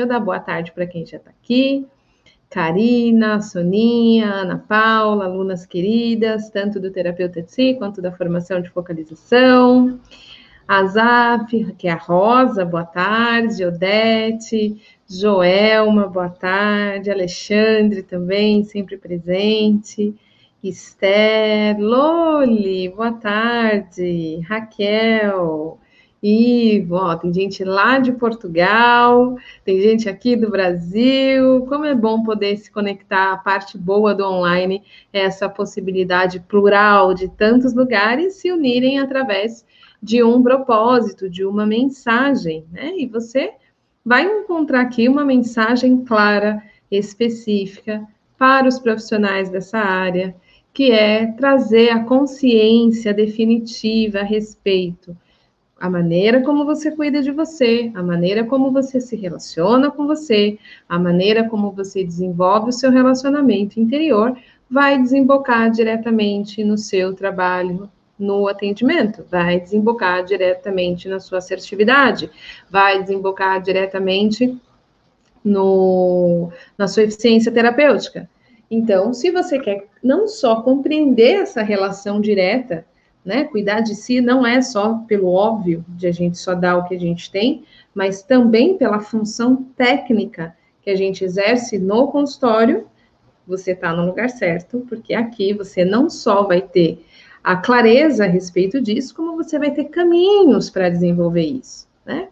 Deixa eu dar boa tarde para quem já está aqui. Karina, Soninha, Ana Paula, alunas queridas, tanto do terapeuta de si quanto da formação de focalização. A que é a Rosa, boa tarde. Odete, Joelma, boa tarde. Alexandre também, sempre presente. Esther, Loli, boa tarde. Raquel, Ivo, ó, tem gente lá de Portugal, tem gente aqui do Brasil. Como é bom poder se conectar. A parte boa do online é essa possibilidade plural de tantos lugares se unirem através de um propósito, de uma mensagem, né? E você vai encontrar aqui uma mensagem clara, específica para os profissionais dessa área, que é trazer a consciência definitiva a respeito a maneira como você cuida de você, a maneira como você se relaciona com você, a maneira como você desenvolve o seu relacionamento interior, vai desembocar diretamente no seu trabalho no atendimento, vai desembocar diretamente na sua assertividade, vai desembocar diretamente no, na sua eficiência terapêutica. Então, se você quer não só compreender essa relação direta né? Cuidar de si não é só pelo óbvio de a gente só dar o que a gente tem, mas também pela função técnica que a gente exerce no consultório. Você está no lugar certo, porque aqui você não só vai ter a clareza a respeito disso, como você vai ter caminhos para desenvolver isso, né?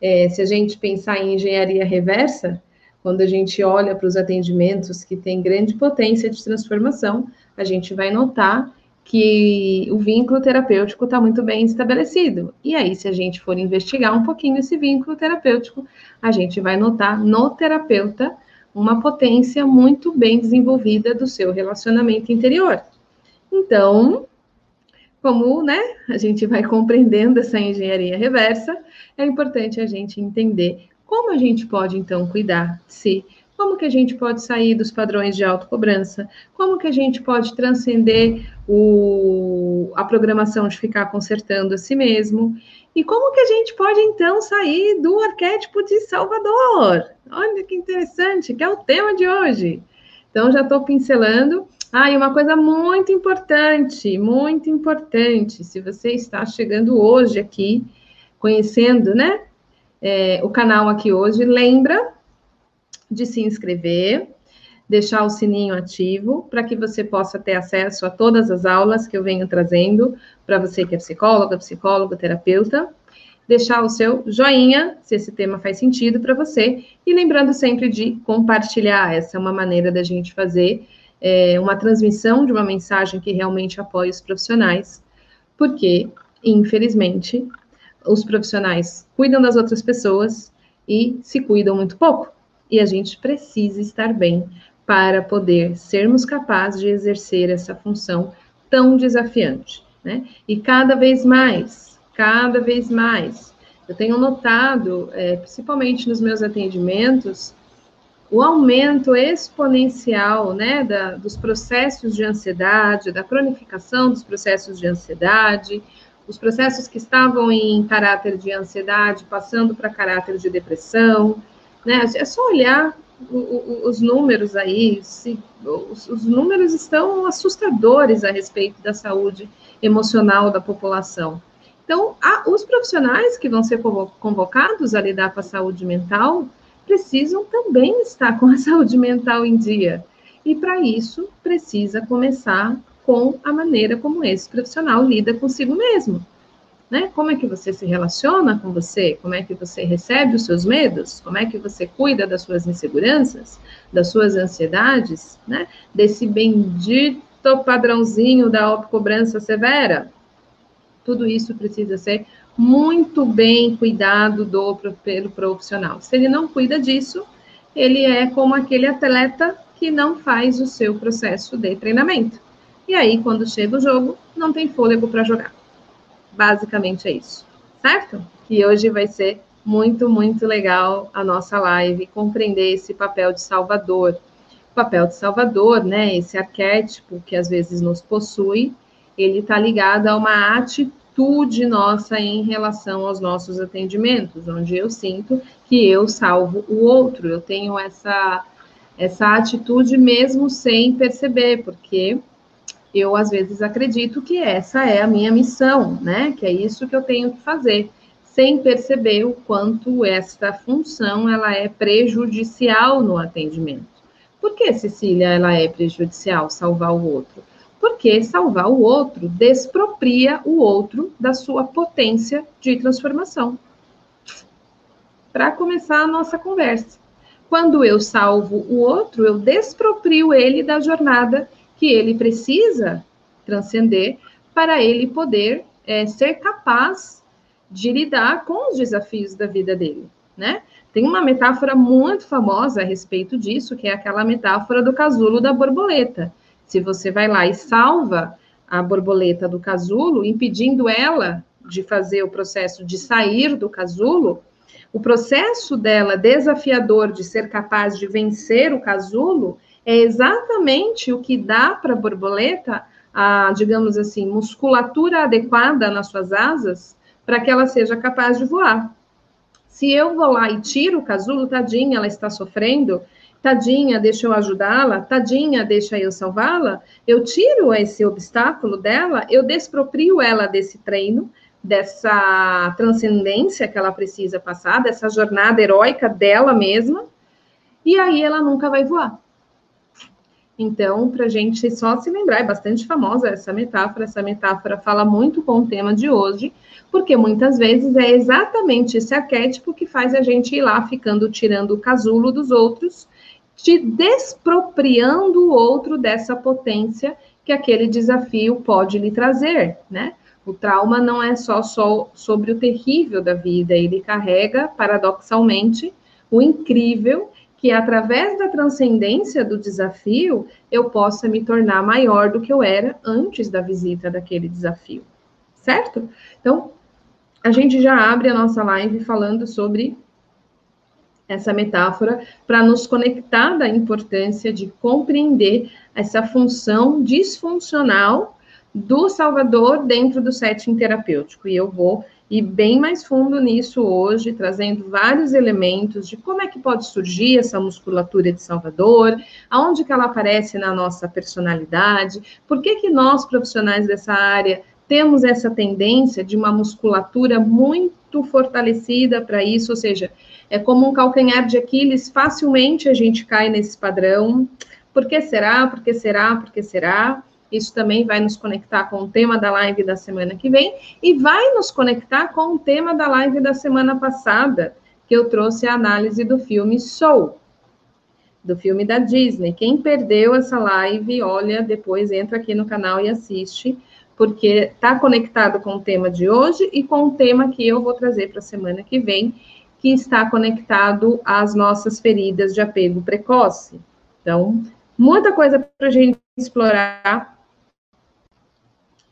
É, se a gente pensar em engenharia reversa, quando a gente olha para os atendimentos que têm grande potência de transformação, a gente vai notar que o vínculo terapêutico está muito bem estabelecido. E aí, se a gente for investigar um pouquinho esse vínculo terapêutico, a gente vai notar no terapeuta uma potência muito bem desenvolvida do seu relacionamento interior. Então, como né, a gente vai compreendendo essa engenharia reversa, é importante a gente entender como a gente pode, então, cuidar de si, como que a gente pode sair dos padrões de autocobrança? Como que a gente pode transcender o, a programação de ficar consertando a si mesmo? E como que a gente pode, então, sair do arquétipo de Salvador? Olha que interessante, que é o tema de hoje. Então, já estou pincelando. Ah, e uma coisa muito importante, muito importante, se você está chegando hoje aqui, conhecendo, né, é, o canal aqui hoje, lembra de se inscrever, deixar o sininho ativo para que você possa ter acesso a todas as aulas que eu venho trazendo para você que é psicóloga, psicólogo, terapeuta. Deixar o seu joinha, se esse tema faz sentido para você, e lembrando sempre de compartilhar. Essa é uma maneira da gente fazer é, uma transmissão de uma mensagem que realmente apoie os profissionais, porque, infelizmente, os profissionais cuidam das outras pessoas e se cuidam muito pouco e a gente precisa estar bem para poder sermos capazes de exercer essa função tão desafiante, né? E cada vez mais, cada vez mais, eu tenho notado, é, principalmente nos meus atendimentos, o aumento exponencial, né, da, dos processos de ansiedade, da cronificação dos processos de ansiedade, os processos que estavam em caráter de ansiedade passando para caráter de depressão, né? É só olhar os números aí, se, os, os, números estão assustadores a respeito da saúde emocional da população. Então, os profissionais que vão ser convocados a lidar com a saúde mental precisam também estar com a saúde mental em dia. E para isso, precisa começar com a maneira como esse profissional lida consigo mesmo né? Como é que você se relaciona com você? Como é que você recebe os seus medos? Como é que você cuida das suas inseguranças, das suas ansiedades, né? Desse bendito padrãozinho da autocobrança severa? Tudo isso precisa ser muito bem cuidado do, pelo profissional. Se ele não cuida disso, ele é como aquele atleta que não faz o seu processo de treinamento. E aí, quando chega o jogo, não tem fôlego para jogar. Basicamente é isso, certo? E hoje vai ser muito, muito legal a nossa live, compreender esse papel de salvador. O papel de salvador, né, esse arquétipo que às vezes nos possui, ele está ligado a uma atitude nossa em relação aos nossos atendimentos, onde eu sinto que eu salvo o outro, eu tenho essa, essa atitude mesmo sem perceber, porque eu às vezes acredito que essa é a minha missão, né? Que é isso que eu tenho que fazer, sem perceber o quanto esta função ela é prejudicial no atendimento. Por que, Cecília, ela é prejudicial, salvar o outro? Porque salvar o outro despropria o outro da sua potência de transformação. Para começar a nossa conversa. Quando eu salvo o outro, eu desproprio ele da jornada que ele precisa transcender para ele poder é, ser capaz de lidar com os desafios da vida dele, né? Tem uma metáfora muito famosa a respeito disso, que é aquela metáfora do casulo da borboleta. Se você vai lá e salva a borboleta do casulo, impedindo ela de fazer o processo de sair do casulo, o processo dela desafiador de ser capaz de vencer o casulo é exatamente o que dá para a borboleta a, digamos assim, musculatura adequada nas suas asas para que ela seja capaz de voar. Se eu vou lá e tiro o casulo, tadinha, ela está sofrendo, tadinha, deixa eu ajudá-la, tadinha, deixa eu salvá-la, eu tiro esse obstáculo dela, eu desproprio ela desse treino, dessa transcendência que ela precisa passar, dessa jornada heróica dela mesma, e aí ela nunca vai voar. Então, para a gente só se lembrar, é bastante famosa essa metáfora, essa metáfora fala muito com o tema de hoje, porque muitas vezes é exatamente esse arquétipo que faz a gente ir lá ficando tirando o casulo dos outros, te despropriando o outro dessa potência que aquele desafio pode lhe trazer, né? O trauma não é só, só sobre o terrível da vida, ele carrega, paradoxalmente, o incrível que através da transcendência do desafio eu possa me tornar maior do que eu era antes da visita daquele desafio, certo? Então, a gente já abre a nossa live falando sobre essa metáfora para nos conectar da importância de compreender essa função disfuncional do Salvador dentro do setting terapêutico. E eu vou e bem mais fundo nisso hoje, trazendo vários elementos de como é que pode surgir essa musculatura de Salvador, aonde que ela aparece na nossa personalidade, por que que nós profissionais dessa área temos essa tendência de uma musculatura muito fortalecida para isso, ou seja, é como um calcanhar de Aquiles, facilmente a gente cai nesse padrão. Por que será? Por que será? Por que será? Isso também vai nos conectar com o tema da live da semana que vem e vai nos conectar com o tema da live da semana passada, que eu trouxe a análise do filme Soul, do filme da Disney. Quem perdeu essa live, olha, depois entra aqui no canal e assiste, porque está conectado com o tema de hoje e com o tema que eu vou trazer para a semana que vem, que está conectado às nossas feridas de apego precoce. Então, muita coisa para a gente explorar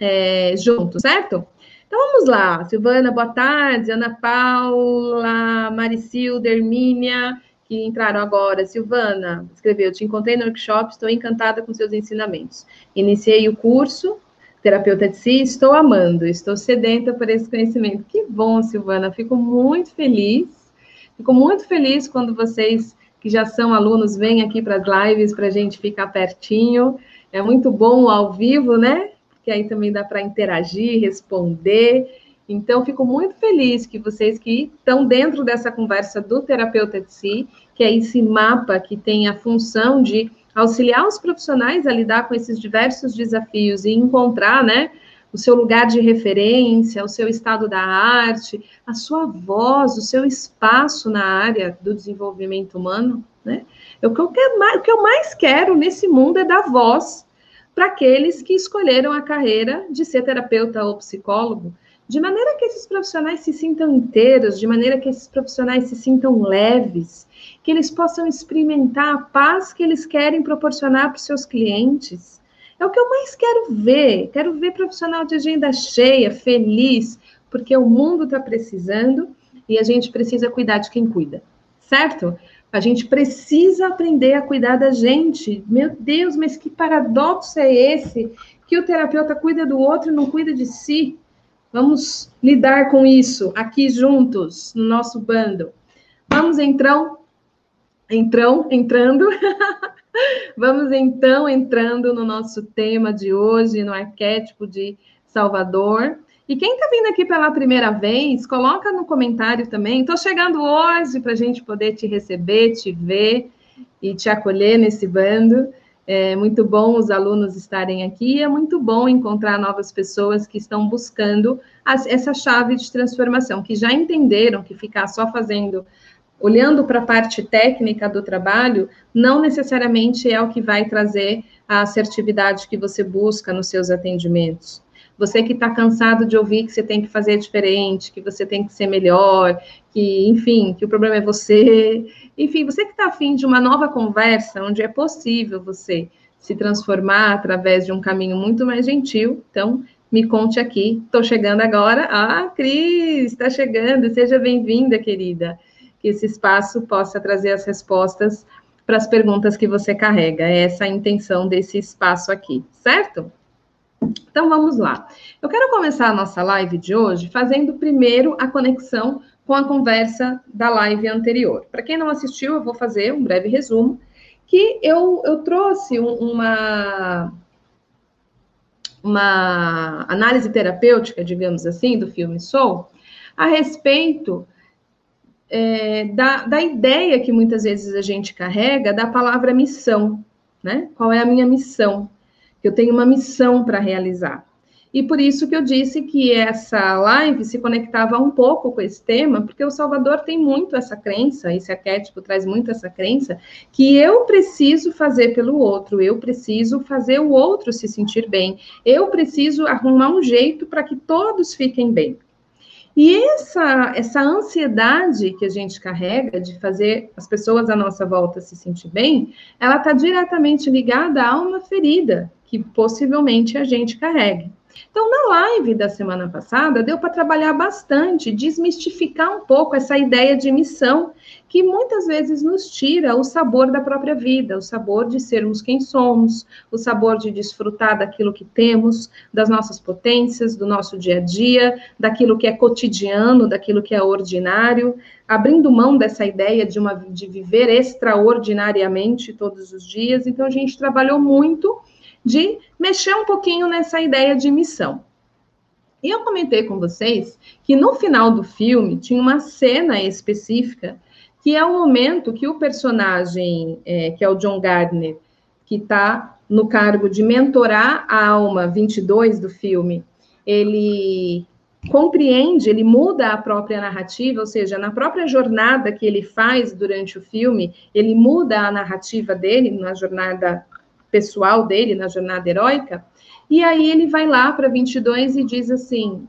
é, juntos, certo? Então vamos lá, Silvana, boa tarde, Ana Paula, Maricilda, Hermínia, que entraram agora. Silvana escreveu: Te encontrei no workshop, estou encantada com seus ensinamentos. Iniciei o curso, terapeuta de si, estou amando, estou sedenta por esse conhecimento. Que bom, Silvana, fico muito feliz. Fico muito feliz quando vocês que já são alunos vêm aqui para as lives para a gente ficar pertinho. É muito bom ao vivo, né? Que aí também dá para interagir, responder. Então, fico muito feliz que vocês que estão dentro dessa conversa do terapeuta de si, que é esse mapa que tem a função de auxiliar os profissionais a lidar com esses diversos desafios e encontrar, né, o seu lugar de referência, o seu estado da arte, a sua voz, o seu espaço na área do desenvolvimento humano, né? O que eu, quero o que eu mais quero nesse mundo é dar voz para aqueles que escolheram a carreira de ser terapeuta ou psicólogo, de maneira que esses profissionais se sintam inteiros, de maneira que esses profissionais se sintam leves, que eles possam experimentar a paz que eles querem proporcionar para os seus clientes. É o que eu mais quero ver. Quero ver profissional de agenda cheia, feliz, porque o mundo está precisando e a gente precisa cuidar de quem cuida, certo? A gente precisa aprender a cuidar da gente. Meu Deus, mas que paradoxo é esse? Que o terapeuta cuida do outro e não cuida de si. Vamos lidar com isso aqui juntos, no nosso bando. Vamos então, então, entrando. Vamos então entrando no nosso tema de hoje, no arquétipo de Salvador. E quem está vindo aqui pela primeira vez, coloca no comentário também. Estou chegando hoje para a gente poder te receber, te ver e te acolher nesse bando. É muito bom os alunos estarem aqui, é muito bom encontrar novas pessoas que estão buscando as, essa chave de transformação, que já entenderam que ficar só fazendo, olhando para a parte técnica do trabalho, não necessariamente é o que vai trazer a assertividade que você busca nos seus atendimentos. Você que está cansado de ouvir que você tem que fazer diferente, que você tem que ser melhor, que, enfim, que o problema é você. Enfim, você que está afim de uma nova conversa, onde é possível você se transformar através de um caminho muito mais gentil, então me conte aqui. Estou chegando agora. Ah, Cris, está chegando. Seja bem-vinda, querida. Que esse espaço possa trazer as respostas para as perguntas que você carrega. É essa a intenção desse espaço aqui, certo? Então vamos lá. Eu quero começar a nossa live de hoje fazendo primeiro a conexão com a conversa da live anterior. Para quem não assistiu, eu vou fazer um breve resumo, que eu, eu trouxe uma, uma análise terapêutica, digamos assim, do filme Soul, a respeito é, da, da ideia que muitas vezes a gente carrega da palavra missão, né? Qual é a minha missão? Que eu tenho uma missão para realizar. E por isso que eu disse que essa live se conectava um pouco com esse tema, porque o Salvador tem muito essa crença, esse arquétipo traz muito essa crença, que eu preciso fazer pelo outro, eu preciso fazer o outro se sentir bem, eu preciso arrumar um jeito para que todos fiquem bem. E essa, essa ansiedade que a gente carrega de fazer as pessoas à nossa volta se sentir bem, ela está diretamente ligada a uma ferida que possivelmente a gente carregue. Então, na live da semana passada, deu para trabalhar bastante, desmistificar um pouco essa ideia de missão, que muitas vezes nos tira o sabor da própria vida, o sabor de sermos quem somos, o sabor de desfrutar daquilo que temos, das nossas potências, do nosso dia a dia, daquilo que é cotidiano, daquilo que é ordinário, abrindo mão dessa ideia de, uma, de viver extraordinariamente todos os dias. Então, a gente trabalhou muito de mexer um pouquinho nessa ideia de missão. E eu comentei com vocês que no final do filme tinha uma cena específica que é o momento que o personagem, é, que é o John Gardner, que está no cargo de mentorar a alma 22 do filme, ele compreende, ele muda a própria narrativa, ou seja, na própria jornada que ele faz durante o filme, ele muda a narrativa dele, na jornada pessoal dele na jornada heróica. E aí ele vai lá para 22 e diz assim: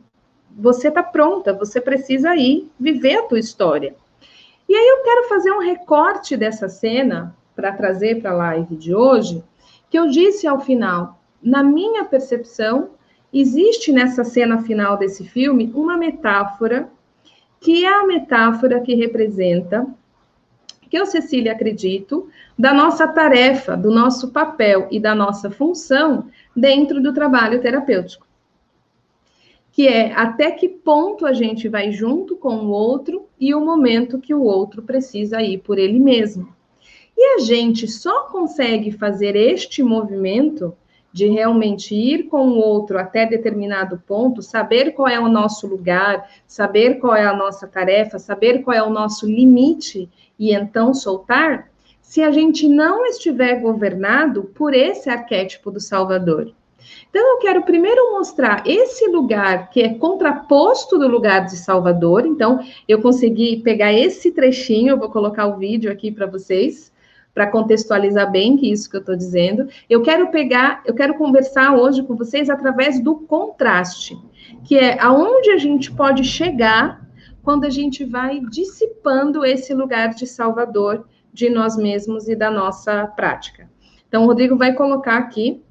você está pronta, você precisa ir viver a tua história. E aí eu quero fazer um recorte dessa cena para trazer para a live de hoje, que eu disse ao final, na minha percepção, existe nessa cena final desse filme uma metáfora que é a metáfora que representa que eu, Cecília, acredito, da nossa tarefa, do nosso papel e da nossa função dentro do trabalho terapêutico. Que é até que ponto a gente vai junto com o outro e o momento que o outro precisa ir por ele mesmo. E a gente só consegue fazer este movimento de realmente ir com o outro até determinado ponto, saber qual é o nosso lugar, saber qual é a nossa tarefa, saber qual é o nosso limite e então soltar, se a gente não estiver governado por esse arquétipo do Salvador. Então, eu quero primeiro mostrar esse lugar que é contraposto do lugar de Salvador. Então, eu consegui pegar esse trechinho, eu vou colocar o vídeo aqui para vocês, para contextualizar bem que isso que eu estou dizendo. Eu quero pegar, eu quero conversar hoje com vocês através do contraste, que é aonde a gente pode chegar quando a gente vai dissipando esse lugar de salvador de nós mesmos e da nossa prática. Então, o Rodrigo vai colocar aqui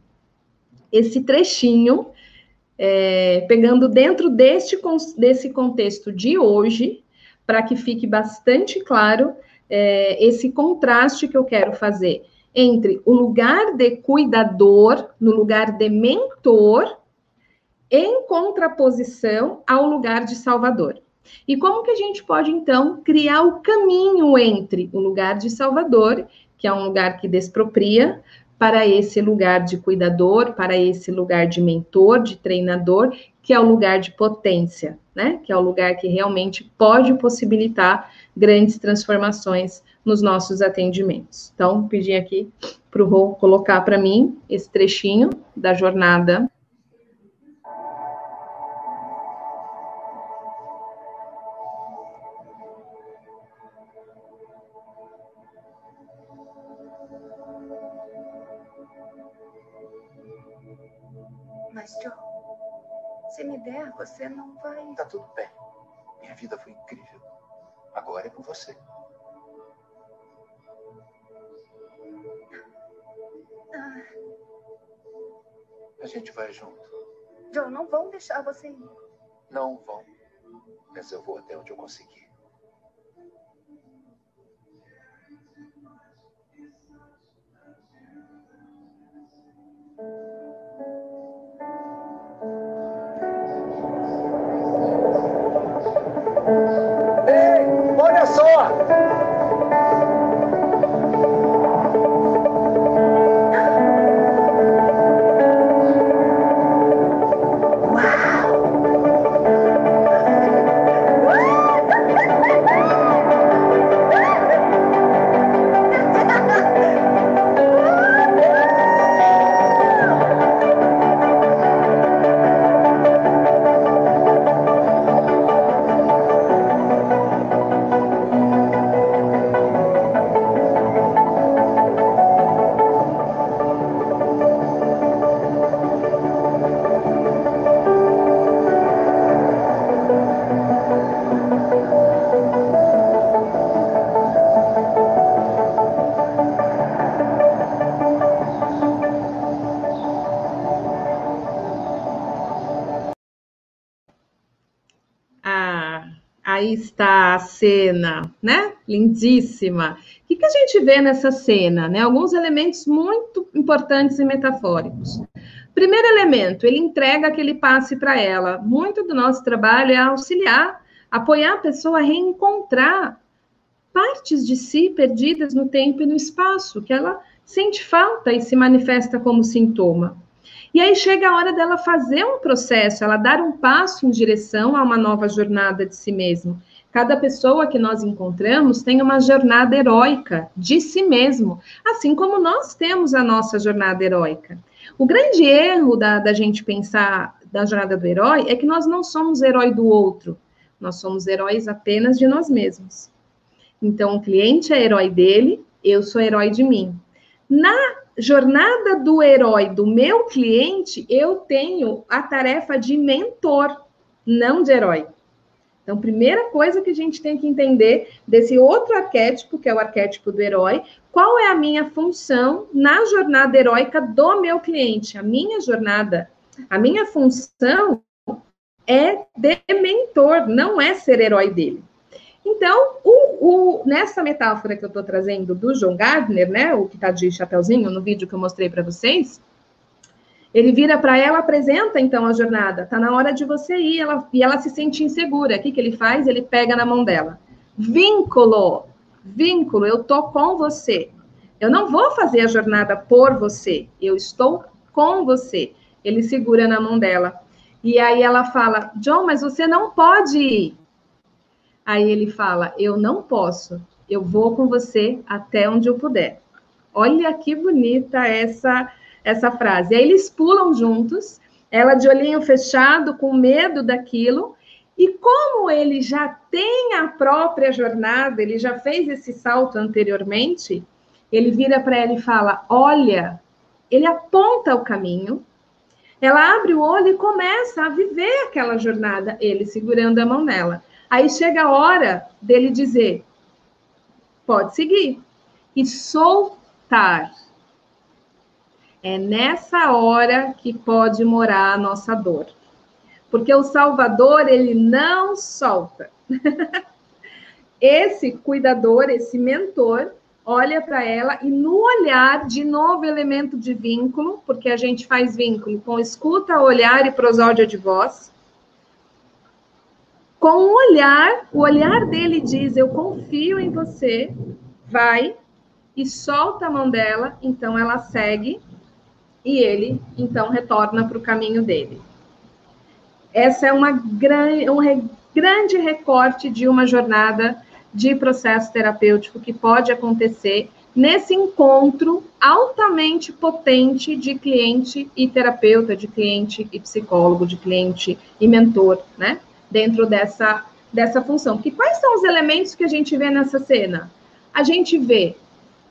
esse trechinho, é, pegando dentro deste, desse contexto de hoje, para que fique bastante claro é, esse contraste que eu quero fazer entre o lugar de cuidador, no lugar de mentor, em contraposição ao lugar de Salvador. E como que a gente pode então criar o caminho entre o lugar de Salvador, que é um lugar que despropria, para esse lugar de cuidador, para esse lugar de mentor, de treinador, que é o lugar de potência, né? Que é o lugar que realmente pode possibilitar grandes transformações nos nossos atendimentos. Então, pedi aqui para o Rô colocar para mim esse trechinho da jornada você não vai. Tá tudo bem. Minha vida foi incrível. Agora é com você. Ah. A gente vai junto. Joe, não vão deixar você ir. Não vão. Mas eu vou até onde eu conseguir. Está a cena, né? Lindíssima. O que, que a gente vê nessa cena? Né? Alguns elementos muito importantes e metafóricos. Primeiro elemento, ele entrega aquele passe para ela. Muito do nosso trabalho é auxiliar, apoiar a pessoa a reencontrar partes de si perdidas no tempo e no espaço, que ela sente falta e se manifesta como sintoma. E aí chega a hora dela fazer um processo, ela dar um passo em direção a uma nova jornada de si mesmo. Cada pessoa que nós encontramos tem uma jornada heróica de si mesmo, assim como nós temos a nossa jornada heróica. O grande erro da, da gente pensar da jornada do herói é que nós não somos herói do outro, nós somos heróis apenas de nós mesmos. Então, o cliente é herói dele, eu sou herói de mim. Na jornada do herói do meu cliente, eu tenho a tarefa de mentor, não de herói. Então, primeira coisa que a gente tem que entender desse outro arquétipo, que é o arquétipo do herói, qual é a minha função na jornada heróica do meu cliente? A minha jornada, a minha função é de mentor, não é ser herói dele. Então, o, o, nessa metáfora que eu estou trazendo do John Gardner, né, o que está de chapeuzinho no vídeo que eu mostrei para vocês, ele vira para ela, apresenta então a jornada. Está na hora de você ir, ela, e ela se sente insegura. O que, que ele faz? Ele pega na mão dela. Vínculo, vínculo, eu tô com você. Eu não vou fazer a jornada por você, eu estou com você. Ele segura na mão dela. E aí ela fala: John, mas você não pode ir. Aí ele fala: Eu não posso, eu vou com você até onde eu puder. Olha que bonita essa essa frase. Aí eles pulam juntos, ela de olhinho fechado, com medo daquilo. E como ele já tem a própria jornada, ele já fez esse salto anteriormente, ele vira para ela e fala: Olha, ele aponta o caminho. Ela abre o olho e começa a viver aquela jornada, ele segurando a mão nela. Aí chega a hora dele dizer: pode seguir. E soltar. É nessa hora que pode morar a nossa dor. Porque o Salvador, ele não solta. esse cuidador, esse mentor, olha para ela e no olhar, de novo, elemento de vínculo, porque a gente faz vínculo com escuta, olhar e prosódia de voz. Com o olhar, o olhar dele diz: Eu confio em você, vai e solta a mão dela, então ela segue e ele então retorna para o caminho dele. Essa é uma grande, um re, grande recorte de uma jornada de processo terapêutico que pode acontecer nesse encontro altamente potente de cliente e terapeuta, de cliente e psicólogo, de cliente e mentor, né? Dentro dessa, dessa função. Que quais são os elementos que a gente vê nessa cena? A gente vê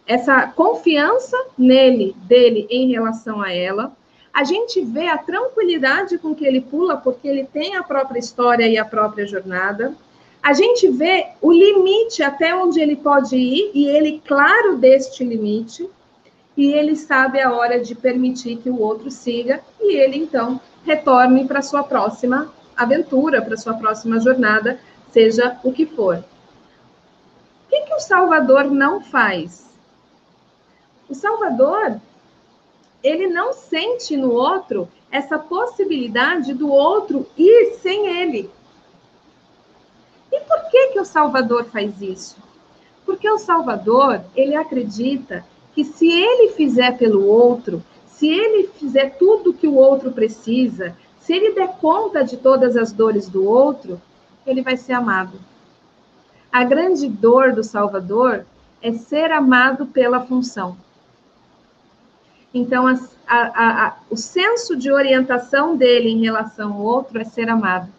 essa confiança nele, dele em relação a ela. A gente vê a tranquilidade com que ele pula, porque ele tem a própria história e a própria jornada a gente vê o limite até onde ele pode ir e ele claro deste limite e ele sabe a hora de permitir que o outro siga e ele então retorne para sua próxima aventura, para sua próxima jornada, seja o que for. O que, que o Salvador não faz? O Salvador, ele não sente no outro essa possibilidade do outro ir sem ele. E por que, que o Salvador faz isso? Porque o Salvador, ele acredita que se ele fizer pelo outro, se ele fizer tudo que o outro precisa, se ele der conta de todas as dores do outro, ele vai ser amado. A grande dor do Salvador é ser amado pela função. Então, a, a, a, o senso de orientação dele em relação ao outro é ser amado.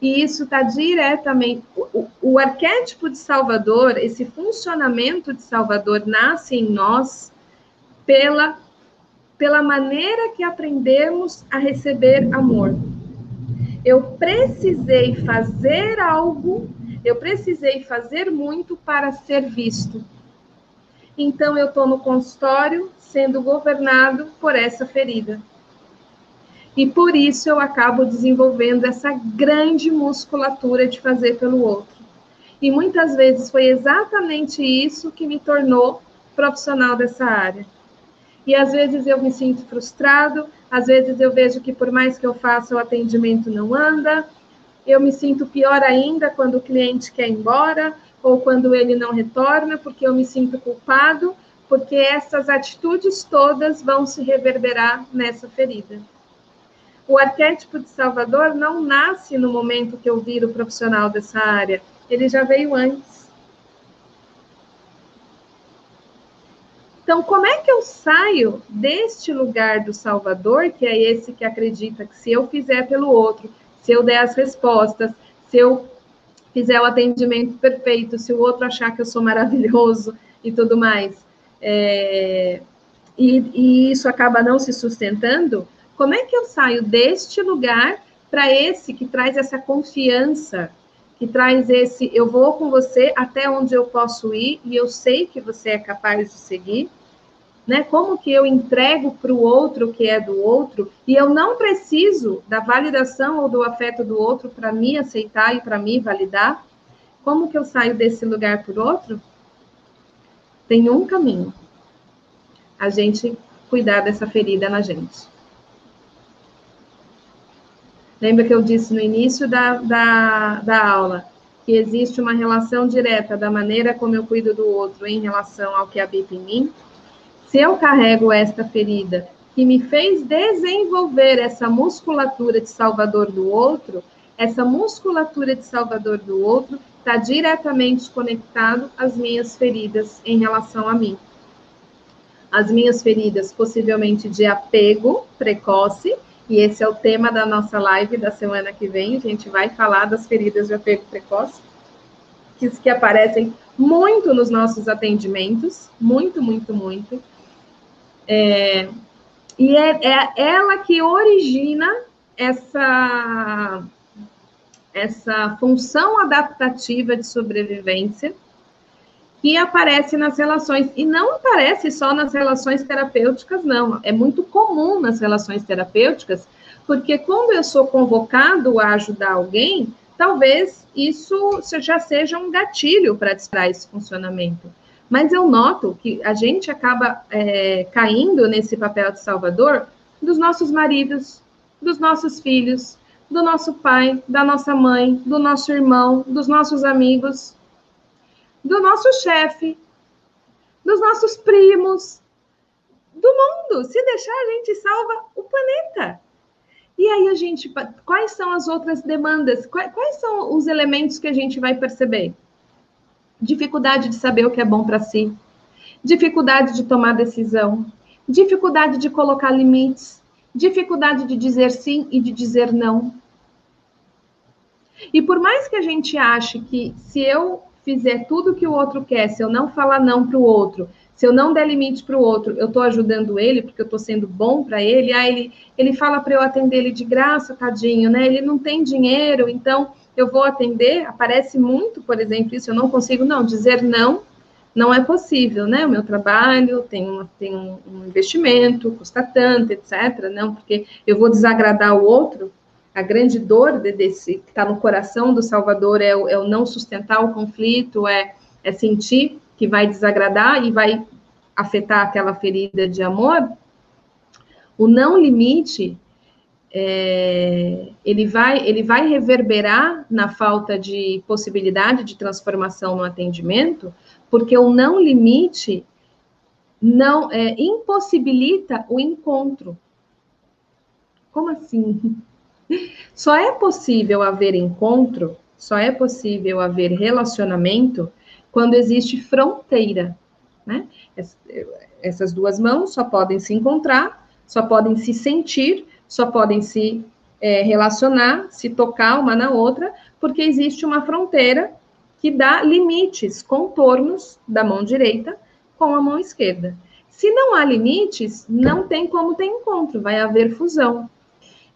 E isso está diretamente. O, o, arquétipo de Salvador, esse funcionamento de Salvador, nasce em nós pela, pela maneira que aprendemos a receber amor. Eu precisei fazer algo, eu precisei fazer muito para ser visto. Então, eu estou no consultório sendo governado por essa ferida. E por isso eu acabo desenvolvendo essa grande musculatura de fazer pelo outro. E muitas vezes foi exatamente isso que me tornou profissional dessa área. E às vezes eu me sinto frustrado, às vezes eu vejo que por mais que eu faça o atendimento não anda, eu me sinto pior ainda quando o cliente quer ir embora ou quando ele não retorna, porque eu me sinto culpado, porque essas atitudes todas vão se reverberar nessa ferida. O arquétipo de Salvador não nasce no momento que eu viro profissional dessa área, ele já veio antes. Então, como é que eu saio deste lugar do Salvador, que é esse que acredita que se eu fizer pelo outro, se eu der as respostas, se eu fizer o atendimento perfeito, se o outro achar que eu sou maravilhoso e tudo mais, é, e, e isso acaba não se sustentando, como é que eu saio deste lugar para esse que traz essa confiança, que traz esse eu vou com você até onde eu posso ir e eu sei que você é capaz de seguir? Né? Como que eu entrego para o outro o que é do outro e eu não preciso da validação ou do afeto do outro para me aceitar e para me validar? Como que eu saio desse lugar por outro? Tem um caminho. A gente cuidar dessa ferida na gente. Lembra que eu disse no início da, da, da aula que existe uma relação direta da maneira como eu cuido do outro em relação ao que habita em mim? Se eu carrego esta ferida que me fez desenvolver essa musculatura de salvador do outro, essa musculatura de salvador do outro está diretamente conectado às minhas feridas em relação a mim. As minhas feridas, possivelmente de apego precoce, e esse é o tema da nossa live da semana que vem. A gente vai falar das feridas de apego precoce, que, que aparecem muito nos nossos atendimentos, muito, muito, muito. É, e é, é ela que origina essa, essa função adaptativa de sobrevivência que aparece nas relações, e não aparece só nas relações terapêuticas, não, é muito comum nas relações terapêuticas, porque quando eu sou convocado a ajudar alguém, talvez isso já seja um gatilho para disparar esse funcionamento. Mas eu noto que a gente acaba é, caindo nesse papel de salvador dos nossos maridos, dos nossos filhos, do nosso pai, da nossa mãe, do nosso irmão, dos nossos amigos, do nosso chefe, dos nossos primos, do mundo. Se deixar, a gente salva o planeta. E aí a gente, quais são as outras demandas? Quais, quais são os elementos que a gente vai perceber? Dificuldade de saber o que é bom para si, dificuldade de tomar decisão, dificuldade de colocar limites, dificuldade de dizer sim e de dizer não. E por mais que a gente ache que se eu fizer tudo que o outro quer, se eu não falar não para o outro, se eu não der limite para o outro, eu estou ajudando ele, porque eu estou sendo bom para ele. Ah, ele, ele fala para eu atender ele de graça, tadinho, né? Ele não tem dinheiro, então eu vou atender. Aparece muito, por exemplo, isso. Eu não consigo, não, dizer não, não é possível, né? O meu trabalho tem, uma, tem um, investimento, custa tanto, etc. Não, porque eu vou desagradar o outro. A grande dor desse que está no coração do Salvador é, é o não sustentar o conflito, é, é sentir que vai desagradar e vai afetar aquela ferida de amor, o não limite é, ele vai ele vai reverberar na falta de possibilidade de transformação no atendimento, porque o não limite não é, impossibilita o encontro. Como assim? Só é possível haver encontro, só é possível haver relacionamento quando existe fronteira, né? Essas duas mãos só podem se encontrar, só podem se sentir, só podem se é, relacionar, se tocar uma na outra, porque existe uma fronteira que dá limites, contornos da mão direita com a mão esquerda. Se não há limites, não tem como ter encontro, vai haver fusão.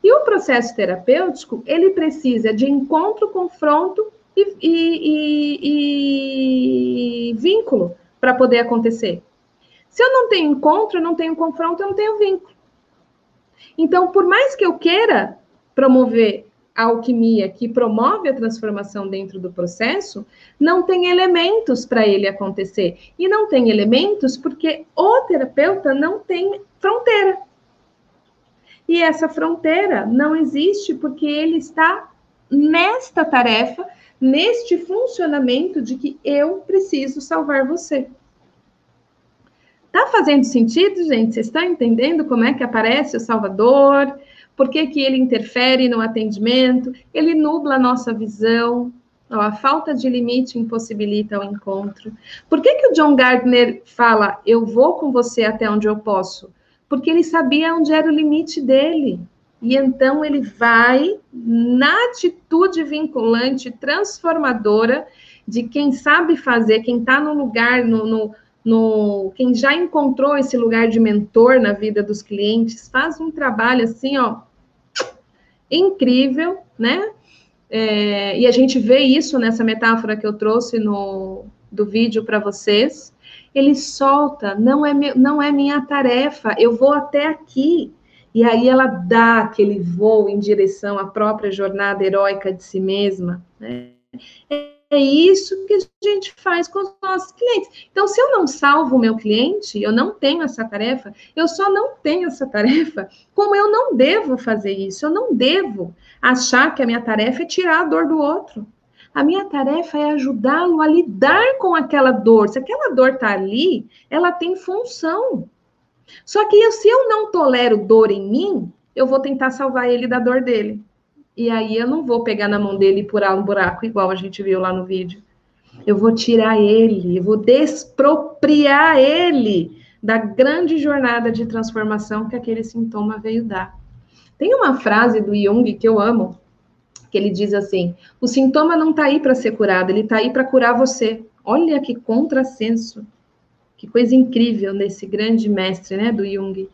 E o processo terapêutico, ele precisa de encontro, confronto e, e, e, e vínculo para poder acontecer. Se eu não tenho encontro, eu não tenho confronto, eu não tenho vínculo. Então, por mais que eu queira promover a alquimia que promove a transformação dentro do processo, não tem elementos para ele acontecer. E não tem elementos porque o terapeuta não tem fronteira. E essa fronteira não existe porque ele está nesta tarefa neste funcionamento de que eu preciso salvar você. Tá fazendo sentido, gente? Vocês estão entendendo como é que aparece o Salvador? Por que, que ele interfere no atendimento? Ele nubla a nossa visão. a falta de limite impossibilita o encontro. Por que, que o John Gardner fala, eu vou com você até onde eu posso? Porque ele sabia onde era o limite dele. E então ele vai na atitude vinculante, transformadora de quem sabe fazer, quem está no lugar, no, no, no, quem já encontrou esse lugar de mentor na vida dos clientes, faz um trabalho assim, ó, incrível, né? É, e a gente vê isso nessa metáfora que eu trouxe no do vídeo para vocês. Ele solta, não é, não é minha tarefa, eu vou até aqui. E aí ela dá aquele voo em direção à própria jornada heróica de si mesma. Né? Isso que a gente faz com os nossos clientes. Então, se eu não salvo o meu cliente, eu não tenho essa tarefa, eu só não tenho essa tarefa, como eu não devo fazer isso, eu não devo achar que a minha tarefa é tirar a dor do outro. A minha tarefa é ajudá-lo a lidar com aquela dor. Se aquela dor está ali, ela tem função. Só que se eu não tolero dor em mim, eu vou tentar salvar ele da dor dele. E aí eu não vou pegar na mão dele e purar um buraco, igual a gente viu lá no vídeo. Eu vou tirar ele, eu vou despropriar ele da grande jornada de transformação que aquele sintoma veio dar. Tem uma frase do Jung que eu amo, que ele diz assim: o sintoma não está aí para ser curado, ele está aí para curar você. Olha que contrassenso. Que coisa incrível nesse grande mestre, né, do Jung.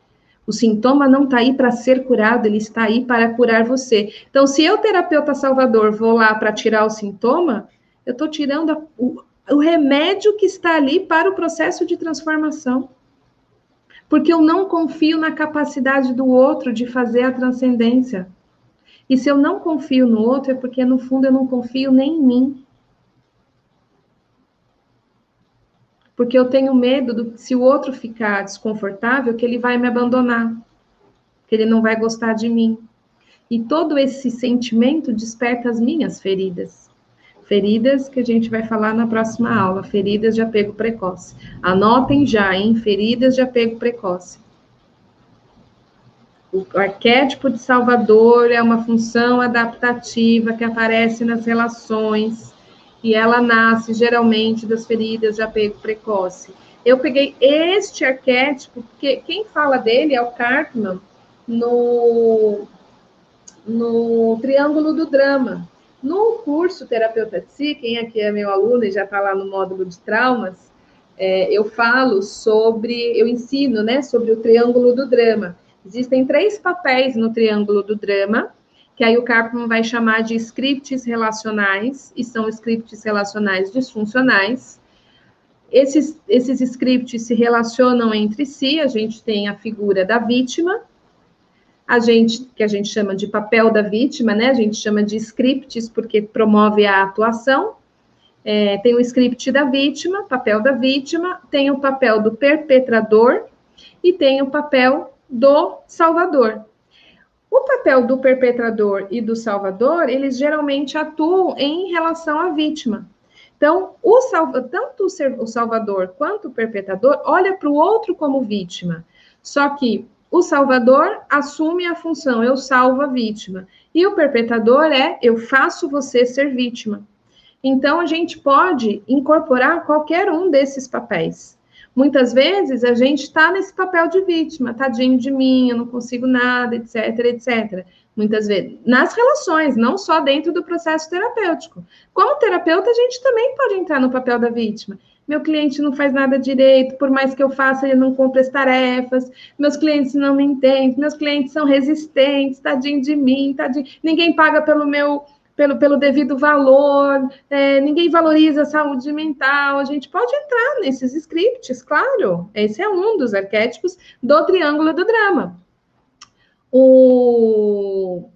O sintoma não está aí para ser curado, ele está aí para curar você. Então, se eu, terapeuta salvador, vou lá para tirar o sintoma, eu estou tirando a, o, o remédio que está ali para o processo de transformação. Porque eu não confio na capacidade do outro de fazer a transcendência. E se eu não confio no outro, é porque, no fundo, eu não confio nem em mim. Porque eu tenho medo do se o outro ficar desconfortável, que ele vai me abandonar, que ele não vai gostar de mim. E todo esse sentimento desperta as minhas feridas. Feridas que a gente vai falar na próxima aula, feridas de apego precoce. Anotem já, hein? Feridas de apego precoce. O arquétipo de Salvador é uma função adaptativa que aparece nas relações e ela nasce geralmente das feridas de apego precoce. Eu peguei este arquétipo, porque quem fala dele é o Cartman no, no Triângulo do Drama. No curso Terapeuta Tsi, quem aqui é meu aluno e já está lá no módulo de traumas, é, eu falo sobre, eu ensino, né, sobre o Triângulo do Drama. Existem três papéis no triângulo do drama, que aí o Carpman vai chamar de scripts relacionais, e são scripts relacionais disfuncionais. Esses, esses scripts se relacionam entre si, a gente tem a figura da vítima, a gente, que a gente chama de papel da vítima, né? A gente chama de scripts porque promove a atuação. É, tem o script da vítima, papel da vítima, tem o papel do perpetrador e tem o papel do salvador. O papel do perpetrador e do salvador, eles geralmente atuam em relação à vítima. Então, o salva, tanto o salvador quanto o perpetrador olha para o outro como vítima. Só que o salvador assume a função, eu salvo a vítima. E o perpetrador é, eu faço você ser vítima. Então, a gente pode incorporar qualquer um desses papéis. Muitas vezes a gente está nesse papel de vítima, tadinho de mim, eu não consigo nada, etc, etc. Muitas vezes, nas relações, não só dentro do processo terapêutico. Como terapeuta, a gente também pode entrar no papel da vítima. Meu cliente não faz nada direito, por mais que eu faça, ele não cumpre as tarefas. Meus clientes não me entendem, meus clientes são resistentes, tadinho de mim, tadinho. Ninguém paga pelo meu pelo, pelo devido valor, é, ninguém valoriza a saúde mental. A gente pode entrar nesses scripts, claro. Esse é um dos arquétipos do triângulo do drama. O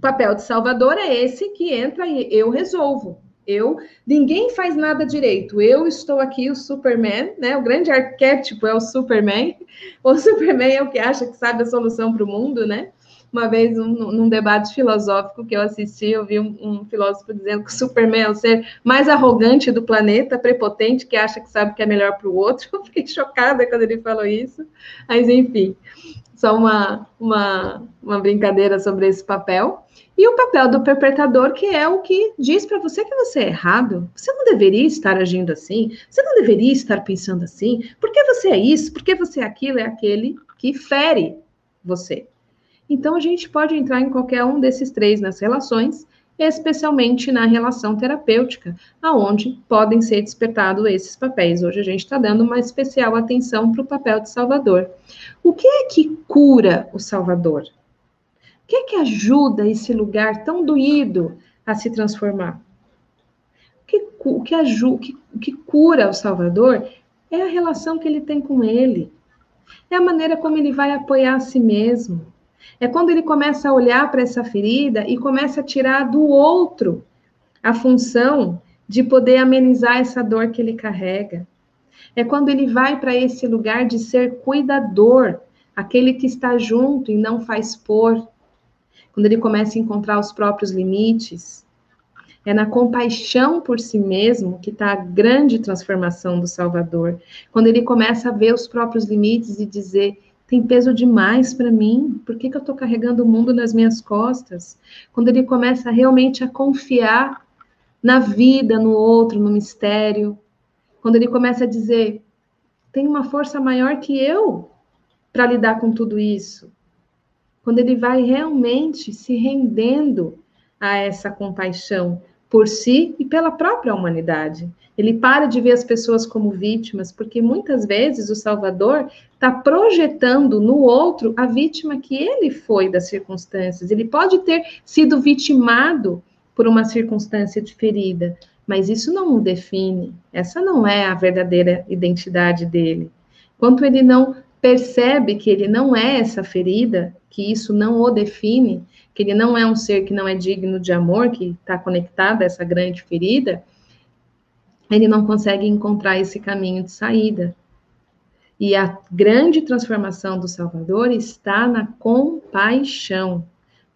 papel de salvador é esse que entra e eu resolvo. Eu, ninguém faz nada direito. Eu estou aqui, o Superman, né? O grande arquétipo é o Superman. O Superman é o que acha que sabe a solução para o mundo, né? Uma vez, um, num debate filosófico que eu assisti, eu vi um, um, filósofo dizendo que o Superman é o ser mais arrogante do planeta, prepotente, que acha que sabe que é melhor para o outro. Eu fiquei chocada quando ele falou isso. Mas, enfim, só uma, uma, uma brincadeira sobre esse papel. E o papel do perpetrador, que é o que diz para você que você é errado. Você não deveria estar agindo assim. Você não deveria estar pensando assim. Por que você é isso? Por que você é aquilo? É aquele que fere você. Então, a gente pode entrar em qualquer um desses três nas relações, especialmente na relação terapêutica, aonde podem ser despertados esses papéis. Hoje a gente está dando uma especial atenção para o papel de Salvador. O que é que cura o Salvador? O que é que ajuda esse lugar tão doído a se transformar? O que, o que, que cura o Salvador é a relação que ele tem com ele, é a maneira como ele vai apoiar a si mesmo é quando ele começa a olhar para essa ferida e começa a tirar do outro a função de poder amenizar essa dor que ele carrega. É quando ele vai para esse lugar de ser cuidador, aquele que está junto e não faz por. Quando ele começa a encontrar os próprios limites. É na compaixão por si mesmo que está a grande transformação do Salvador. Quando ele começa a ver os próprios limites e dizer: tem peso demais para mim, por que, que eu estou carregando o mundo nas minhas costas? Quando ele começa realmente a confiar na vida, no outro, no mistério, quando ele começa a dizer: tem uma força maior que eu para lidar com tudo isso. Quando ele vai realmente se rendendo a essa compaixão por si e pela própria humanidade. Ele para de ver as pessoas como vítimas, porque muitas vezes o Salvador está projetando no outro a vítima que ele foi das circunstâncias. Ele pode ter sido vitimado por uma circunstância de ferida, mas isso não o define. Essa não é a verdadeira identidade dele. Quanto ele não percebe que ele não é essa ferida, que isso não o define, que ele não é um ser que não é digno de amor, que está conectado a essa grande ferida, ele não consegue encontrar esse caminho de saída. E a grande transformação do Salvador está na compaixão.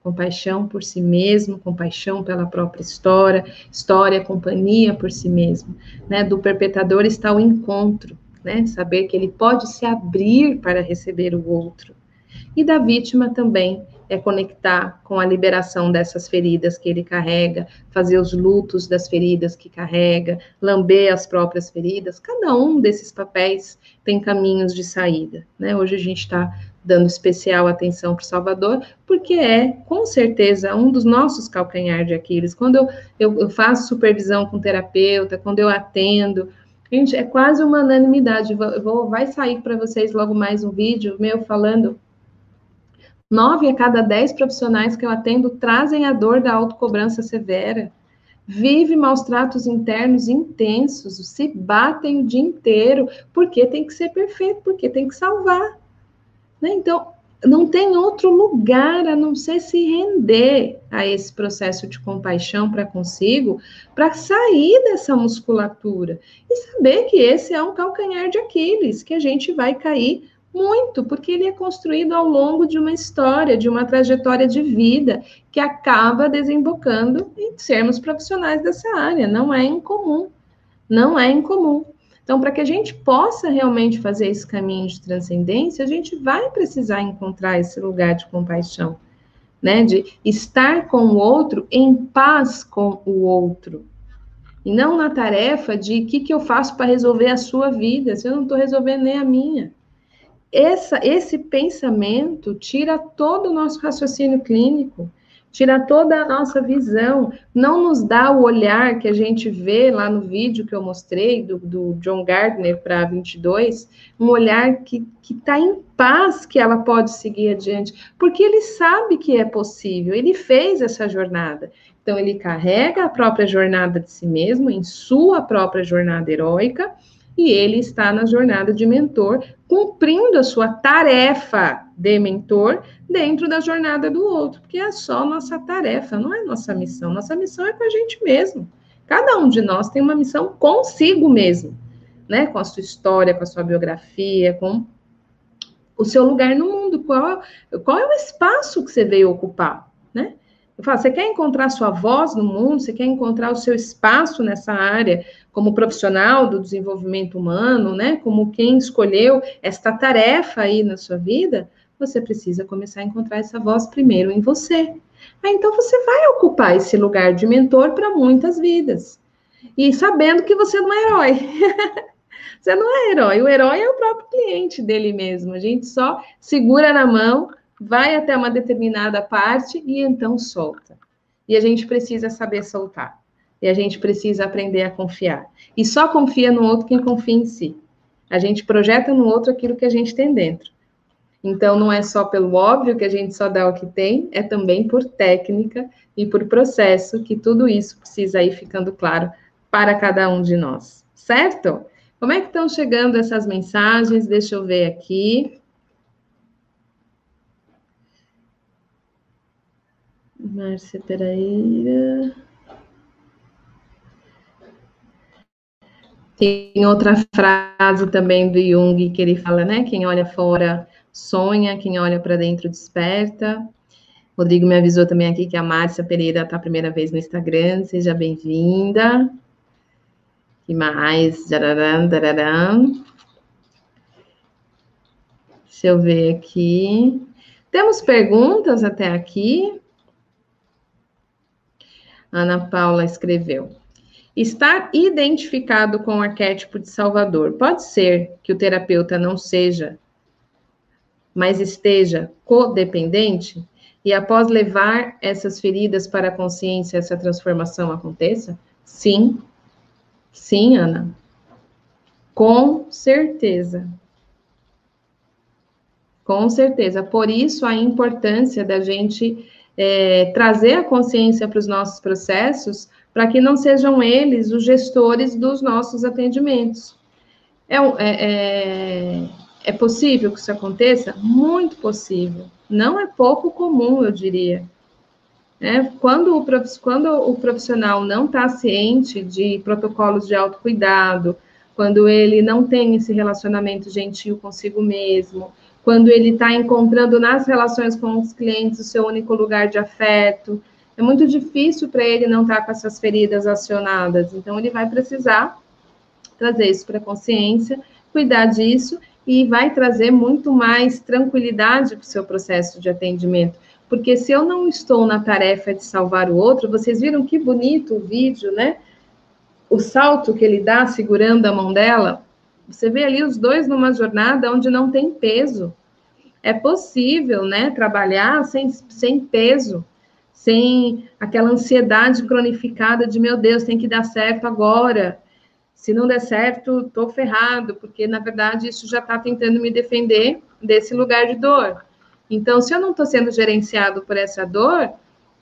Compaixão por si mesmo, compaixão pela própria história, história, companhia por si mesmo. Né? Do perpetrador está o encontro, né? saber que ele pode se abrir para receber o outro. E da vítima também é conectar com a liberação dessas feridas que ele carrega, fazer os lutos das feridas que carrega, lamber as próprias feridas. Cada um desses papéis tem caminhos de saída. Né? Hoje a gente está dando especial atenção para o Salvador, porque é, com certeza, um dos nossos calcanhar de Aquiles. Quando eu, eu, eu faço supervisão com terapeuta, quando eu atendo, gente, é quase uma unanimidade. Vou, vai sair para vocês logo mais um vídeo meu falando Nove a cada dez profissionais que eu atendo trazem a dor da autocobrança severa. Vive maus tratos internos intensos, se batem o dia inteiro, porque tem que ser perfeito, porque tem que salvar. Né? Então, não tem outro lugar a não ser se render a esse processo de compaixão para consigo, para sair dessa musculatura e saber que esse é um calcanhar de Aquiles, que a gente vai cair muito, porque ele é construído ao longo de uma história, de uma trajetória de vida, que acaba desembocando em sermos profissionais dessa área. Não é incomum. Não é incomum. Então, para que a gente possa realmente fazer esse caminho de transcendência, a gente vai precisar encontrar esse lugar de compaixão, né? De estar com o outro em paz com o outro. E não na tarefa de o que, que eu faço para resolver a sua vida, se eu não estou resolvendo nem a minha essa, esse pensamento tira todo o nosso raciocínio clínico, tira toda a nossa visão, não nos dá o olhar que a gente vê lá no vídeo que eu mostrei, do, do John Gardner para 22, um olhar que está em paz que ela pode seguir adiante, porque ele sabe que é possível, ele fez essa jornada. Então, ele carrega a própria jornada de si mesmo, em sua própria jornada heróica, e ele está na jornada de mentor, cumprindo a sua tarefa de mentor dentro da jornada do outro, porque é só nossa tarefa, não é nossa missão. Nossa missão é com a gente mesmo. Cada um de nós tem uma missão consigo mesmo, né? Com a sua história, com a sua biografia, com o seu lugar no mundo. Qual, qual é o espaço que você veio ocupar, né? Eu falo, você quer encontrar sua voz no mundo, você quer encontrar o seu espaço nessa área como profissional do desenvolvimento humano, né? Como quem escolheu esta tarefa aí na sua vida, você precisa começar a encontrar essa voz primeiro em você. Então você vai ocupar esse lugar de mentor para muitas vidas. E sabendo que você não é herói. você não é herói. O herói é o próprio cliente dele mesmo. A gente só segura na mão vai até uma determinada parte e então solta. E a gente precisa saber soltar. E a gente precisa aprender a confiar. E só confia no outro quem confia em si. A gente projeta no outro aquilo que a gente tem dentro. Então, não é só pelo óbvio que a gente só dá o que tem, é também por técnica e por processo que tudo isso precisa ir ficando claro para cada um de nós, certo? Como é que estão chegando essas mensagens? Deixa eu ver aqui. Márcia Peraíra. Tem outra frase também do Jung que ele fala, né? Quem olha fora sonha, quem olha para dentro desperta. Rodrigo me avisou também aqui que a Márcia Pereira está a primeira vez no Instagram. Seja bem-vinda. Que mais? Jararam. Deixa eu ver aqui. Temos perguntas até aqui? Ana Paula escreveu. Estar identificado com o arquétipo de Salvador. Pode ser que o terapeuta não seja, mas esteja codependente? E após levar essas feridas para a consciência, essa transformação aconteça? Sim. Sim, Ana. Com certeza. Com certeza. Por isso a importância da gente é, trazer a consciência para os nossos processos, para que não sejam eles os gestores dos nossos atendimentos. É, é, é, é possível que isso aconteça? Muito possível. Não é pouco comum, eu diria. Né? Quando, o, quando o profissional não está ciente de protocolos de autocuidado, quando ele não tem esse relacionamento gentil consigo mesmo, quando ele está encontrando nas relações com os clientes o seu único lugar de afeto, é muito difícil para ele não estar tá com essas feridas acionadas. Então, ele vai precisar trazer isso para a consciência, cuidar disso e vai trazer muito mais tranquilidade para o seu processo de atendimento. Porque se eu não estou na tarefa de salvar o outro, vocês viram que bonito o vídeo, né? O salto que ele dá segurando a mão dela. Você vê ali os dois numa jornada onde não tem peso. É possível, né, trabalhar sem, sem peso, sem aquela ansiedade cronificada de meu Deus, tem que dar certo agora. Se não der certo, estou ferrado, porque na verdade isso já está tentando me defender desse lugar de dor. Então, se eu não estou sendo gerenciado por essa dor,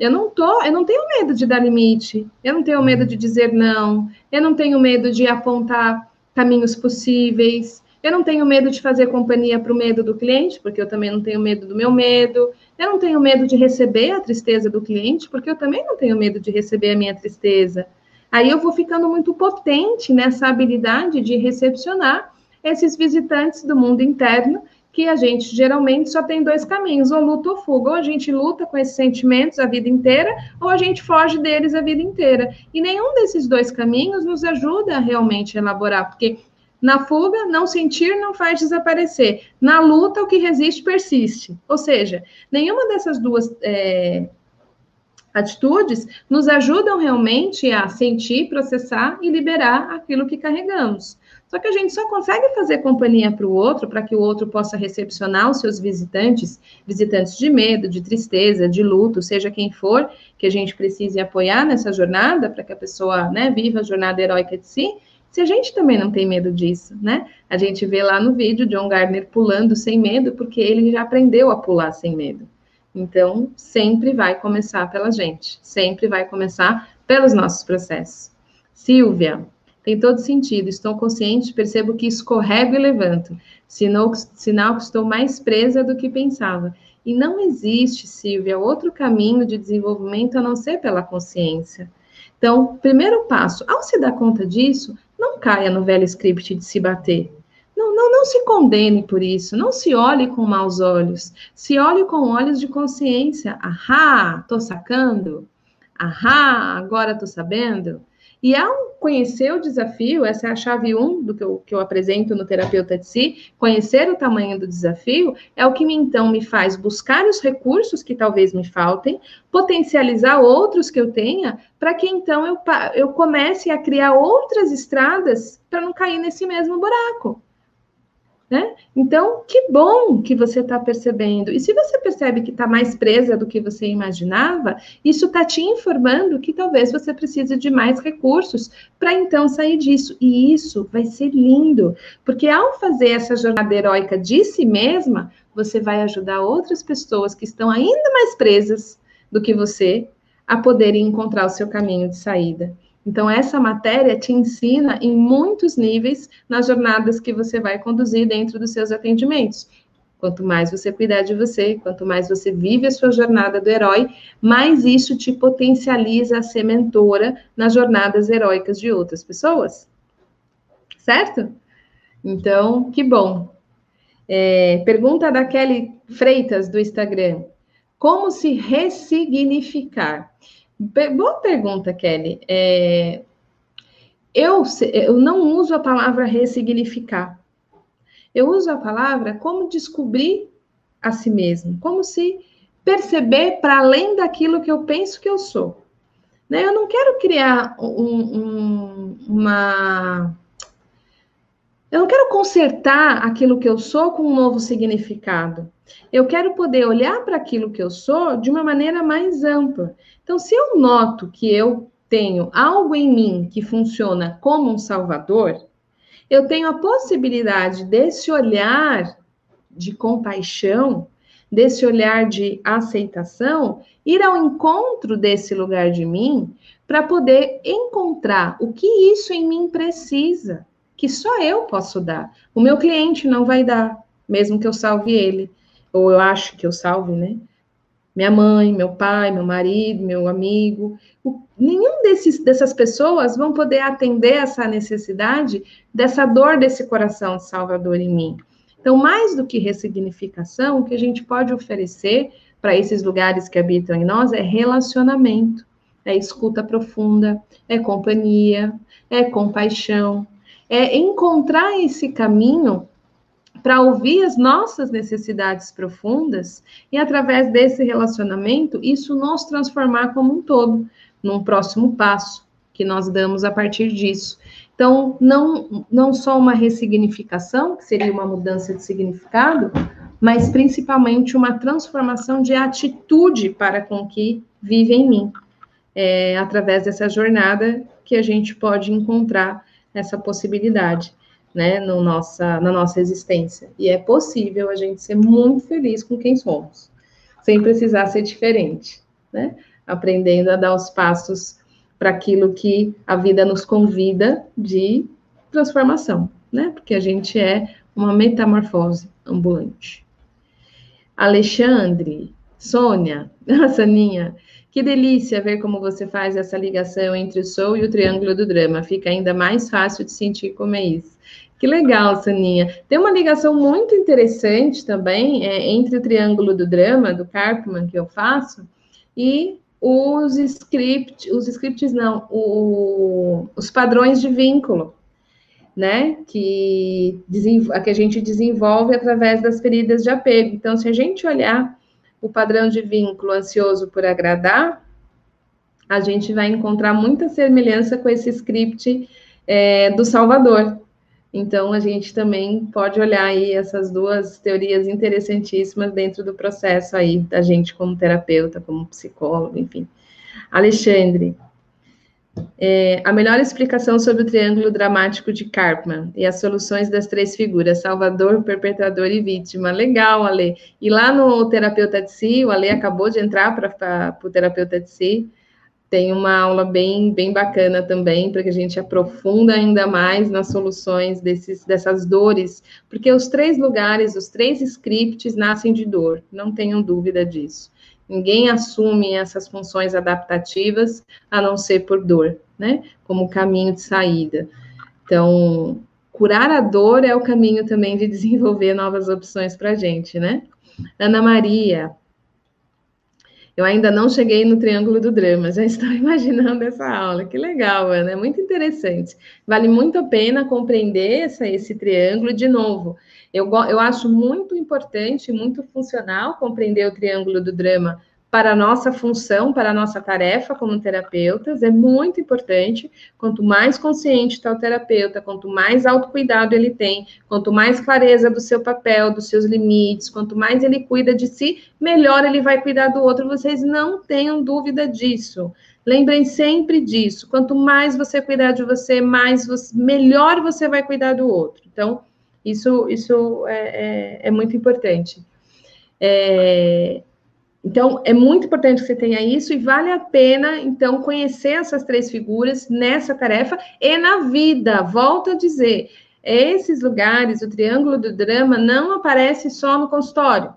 eu não tô, eu não tenho medo de dar limite, eu não tenho medo de dizer não, eu não tenho medo de apontar caminhos possíveis, eu não tenho medo de fazer companhia para o medo do cliente, porque eu também não tenho medo do meu medo, eu não tenho medo de receber a tristeza do cliente, porque eu também não tenho medo de receber a minha tristeza. Aí eu vou ficando muito potente nessa habilidade de recepcionar esses visitantes do mundo interno, que a gente geralmente só tem dois caminhos, ou luta ou fuga, ou a gente luta com esses sentimentos a vida inteira, ou a gente foge deles a vida inteira. E nenhum desses dois caminhos nos ajuda a realmente elaborar, porque na fuga, não sentir não faz desaparecer. Na luta, o que resiste persiste. Ou seja, nenhuma dessas duas é, atitudes nos ajudam realmente a sentir, processar e liberar aquilo que carregamos. Só que a gente só consegue fazer companhia para o outro, para que o outro possa recepcionar os seus visitantes, visitantes de medo, de tristeza, de luto, seja quem for, que a gente precise apoiar nessa jornada, para que a pessoa né, viva a jornada heróica de si, se a gente também não tem medo disso, né? A gente vê lá no vídeo John Gardner pulando sem medo, porque ele já aprendeu a pular sem medo. Então, sempre vai começar pela gente, sempre vai começar pelos nossos processos. Silvia, tem todo sentido. Estou consciente, percebo que escorrego e levanto. Sinal, sinal que estou mais presa do que pensava. E não existe, Silvia, outro caminho de desenvolvimento a não ser pela consciência. Então, primeiro passo, ao se dar conta disso, não caia no velho script de se bater. Não, não, não se condene por isso, não se olhe com maus olhos, se olhe com olhos de consciência. Ahá, tô sacando. Ahá, agora tô sabendo. E ao conhecer o desafio, essa é a chave 1 um do que eu, que eu apresento no Terapeuta de Si, conhecer o tamanho do desafio é o que me, então me faz buscar os recursos que talvez me faltem, potencializar outros que eu tenha, para que então eu, eu comece a criar outras estradas para não cair nesse mesmo buraco. Né? Então, que bom que você está percebendo. E se você percebe que está mais presa do que você imaginava, isso está te informando que talvez você precise de mais recursos para então sair disso. E isso vai ser lindo, porque ao fazer essa jornada heróica de si mesma, você vai ajudar outras pessoas que estão ainda mais presas do que você a poderem encontrar o seu caminho de saída. Então, essa matéria te ensina em muitos níveis nas jornadas que você vai conduzir dentro dos seus atendimentos. Quanto mais você cuidar de você, quanto mais você vive a sua jornada do herói, mais isso te potencializa a ser mentora nas jornadas heróicas de outras pessoas. Certo? Então, que bom. É, pergunta da Kelly Freitas do Instagram: Como se ressignificar? Boa pergunta, Kelly. É, eu, eu não uso a palavra ressignificar. Eu uso a palavra como descobrir a si mesmo, como se perceber para além daquilo que eu penso que eu sou. Né? Eu não quero criar um, um, uma. Eu não quero consertar aquilo que eu sou com um novo significado. Eu quero poder olhar para aquilo que eu sou de uma maneira mais ampla. Então, se eu noto que eu tenho algo em mim que funciona como um salvador, eu tenho a possibilidade desse olhar de compaixão, desse olhar de aceitação, ir ao encontro desse lugar de mim para poder encontrar o que isso em mim precisa, que só eu posso dar. O meu cliente não vai dar, mesmo que eu salve ele ou eu acho que eu salve, né? minha mãe, meu pai, meu marido, meu amigo. O, nenhum desses, dessas pessoas vão poder atender essa necessidade dessa dor desse coração de Salvador em mim. Então, mais do que ressignificação, o que a gente pode oferecer para esses lugares que habitam em nós é relacionamento, é escuta profunda, é companhia, é compaixão, é encontrar esse caminho para ouvir as nossas necessidades profundas e, através desse relacionamento, isso nos transformar como um todo, num próximo passo que nós damos a partir disso. Então, não, não só uma ressignificação, que seria uma mudança de significado, mas principalmente uma transformação de atitude para com que vive em mim. É, através dessa jornada que a gente pode encontrar essa possibilidade né, no nossa, na nossa existência. E é possível a gente ser muito feliz com quem somos, sem precisar ser diferente, né? Aprendendo a dar os passos para aquilo que a vida nos convida de transformação, né? Porque a gente é uma metamorfose ambulante. Alexandre, Sônia, Saninha, que delícia ver como você faz essa ligação entre o sou e o triângulo do drama. Fica ainda mais fácil de sentir como é isso. Que legal, Saninha. Tem uma ligação muito interessante também é, entre o triângulo do drama, do Karpman, que eu faço, e os scripts, os scripts não, o, os padrões de vínculo, né? Que, que a gente desenvolve através das feridas de apego. Então, se a gente olhar o padrão de vínculo ansioso por agradar, a gente vai encontrar muita semelhança com esse script é, do Salvador, então, a gente também pode olhar aí essas duas teorias interessantíssimas dentro do processo aí da gente como terapeuta, como psicólogo, enfim. Alexandre, é, a melhor explicação sobre o triângulo dramático de Karpman e as soluções das três figuras, salvador, perpetrador e vítima. Legal, Ale. E lá no Terapeuta de Si, o Ale acabou de entrar para o Terapeuta de Si, tem uma aula bem, bem bacana também, para que a gente aprofunda ainda mais nas soluções desses, dessas dores, porque os três lugares, os três scripts nascem de dor, não tenham dúvida disso. Ninguém assume essas funções adaptativas a não ser por dor, né? Como caminho de saída. Então, curar a dor é o caminho também de desenvolver novas opções para a gente, né? Ana Maria, eu ainda não cheguei no Triângulo do Drama, já estou imaginando essa aula. Que legal, Ana, é muito interessante. Vale muito a pena compreender essa, esse triângulo de novo. Eu, eu acho muito importante, muito funcional compreender o Triângulo do Drama para a nossa função, para a nossa tarefa como terapeutas, é muito importante. Quanto mais consciente está o terapeuta, quanto mais autocuidado ele tem, quanto mais clareza do seu papel, dos seus limites, quanto mais ele cuida de si, melhor ele vai cuidar do outro. Vocês não tenham dúvida disso. Lembrem sempre disso. Quanto mais você cuidar de você, mais você, melhor você vai cuidar do outro. Então, isso, isso é, é, é muito importante. É, então, é muito importante que você tenha isso e vale a pena, então, conhecer essas três figuras nessa tarefa e na vida. Volto a dizer, esses lugares, o triângulo do drama, não aparece só no consultório.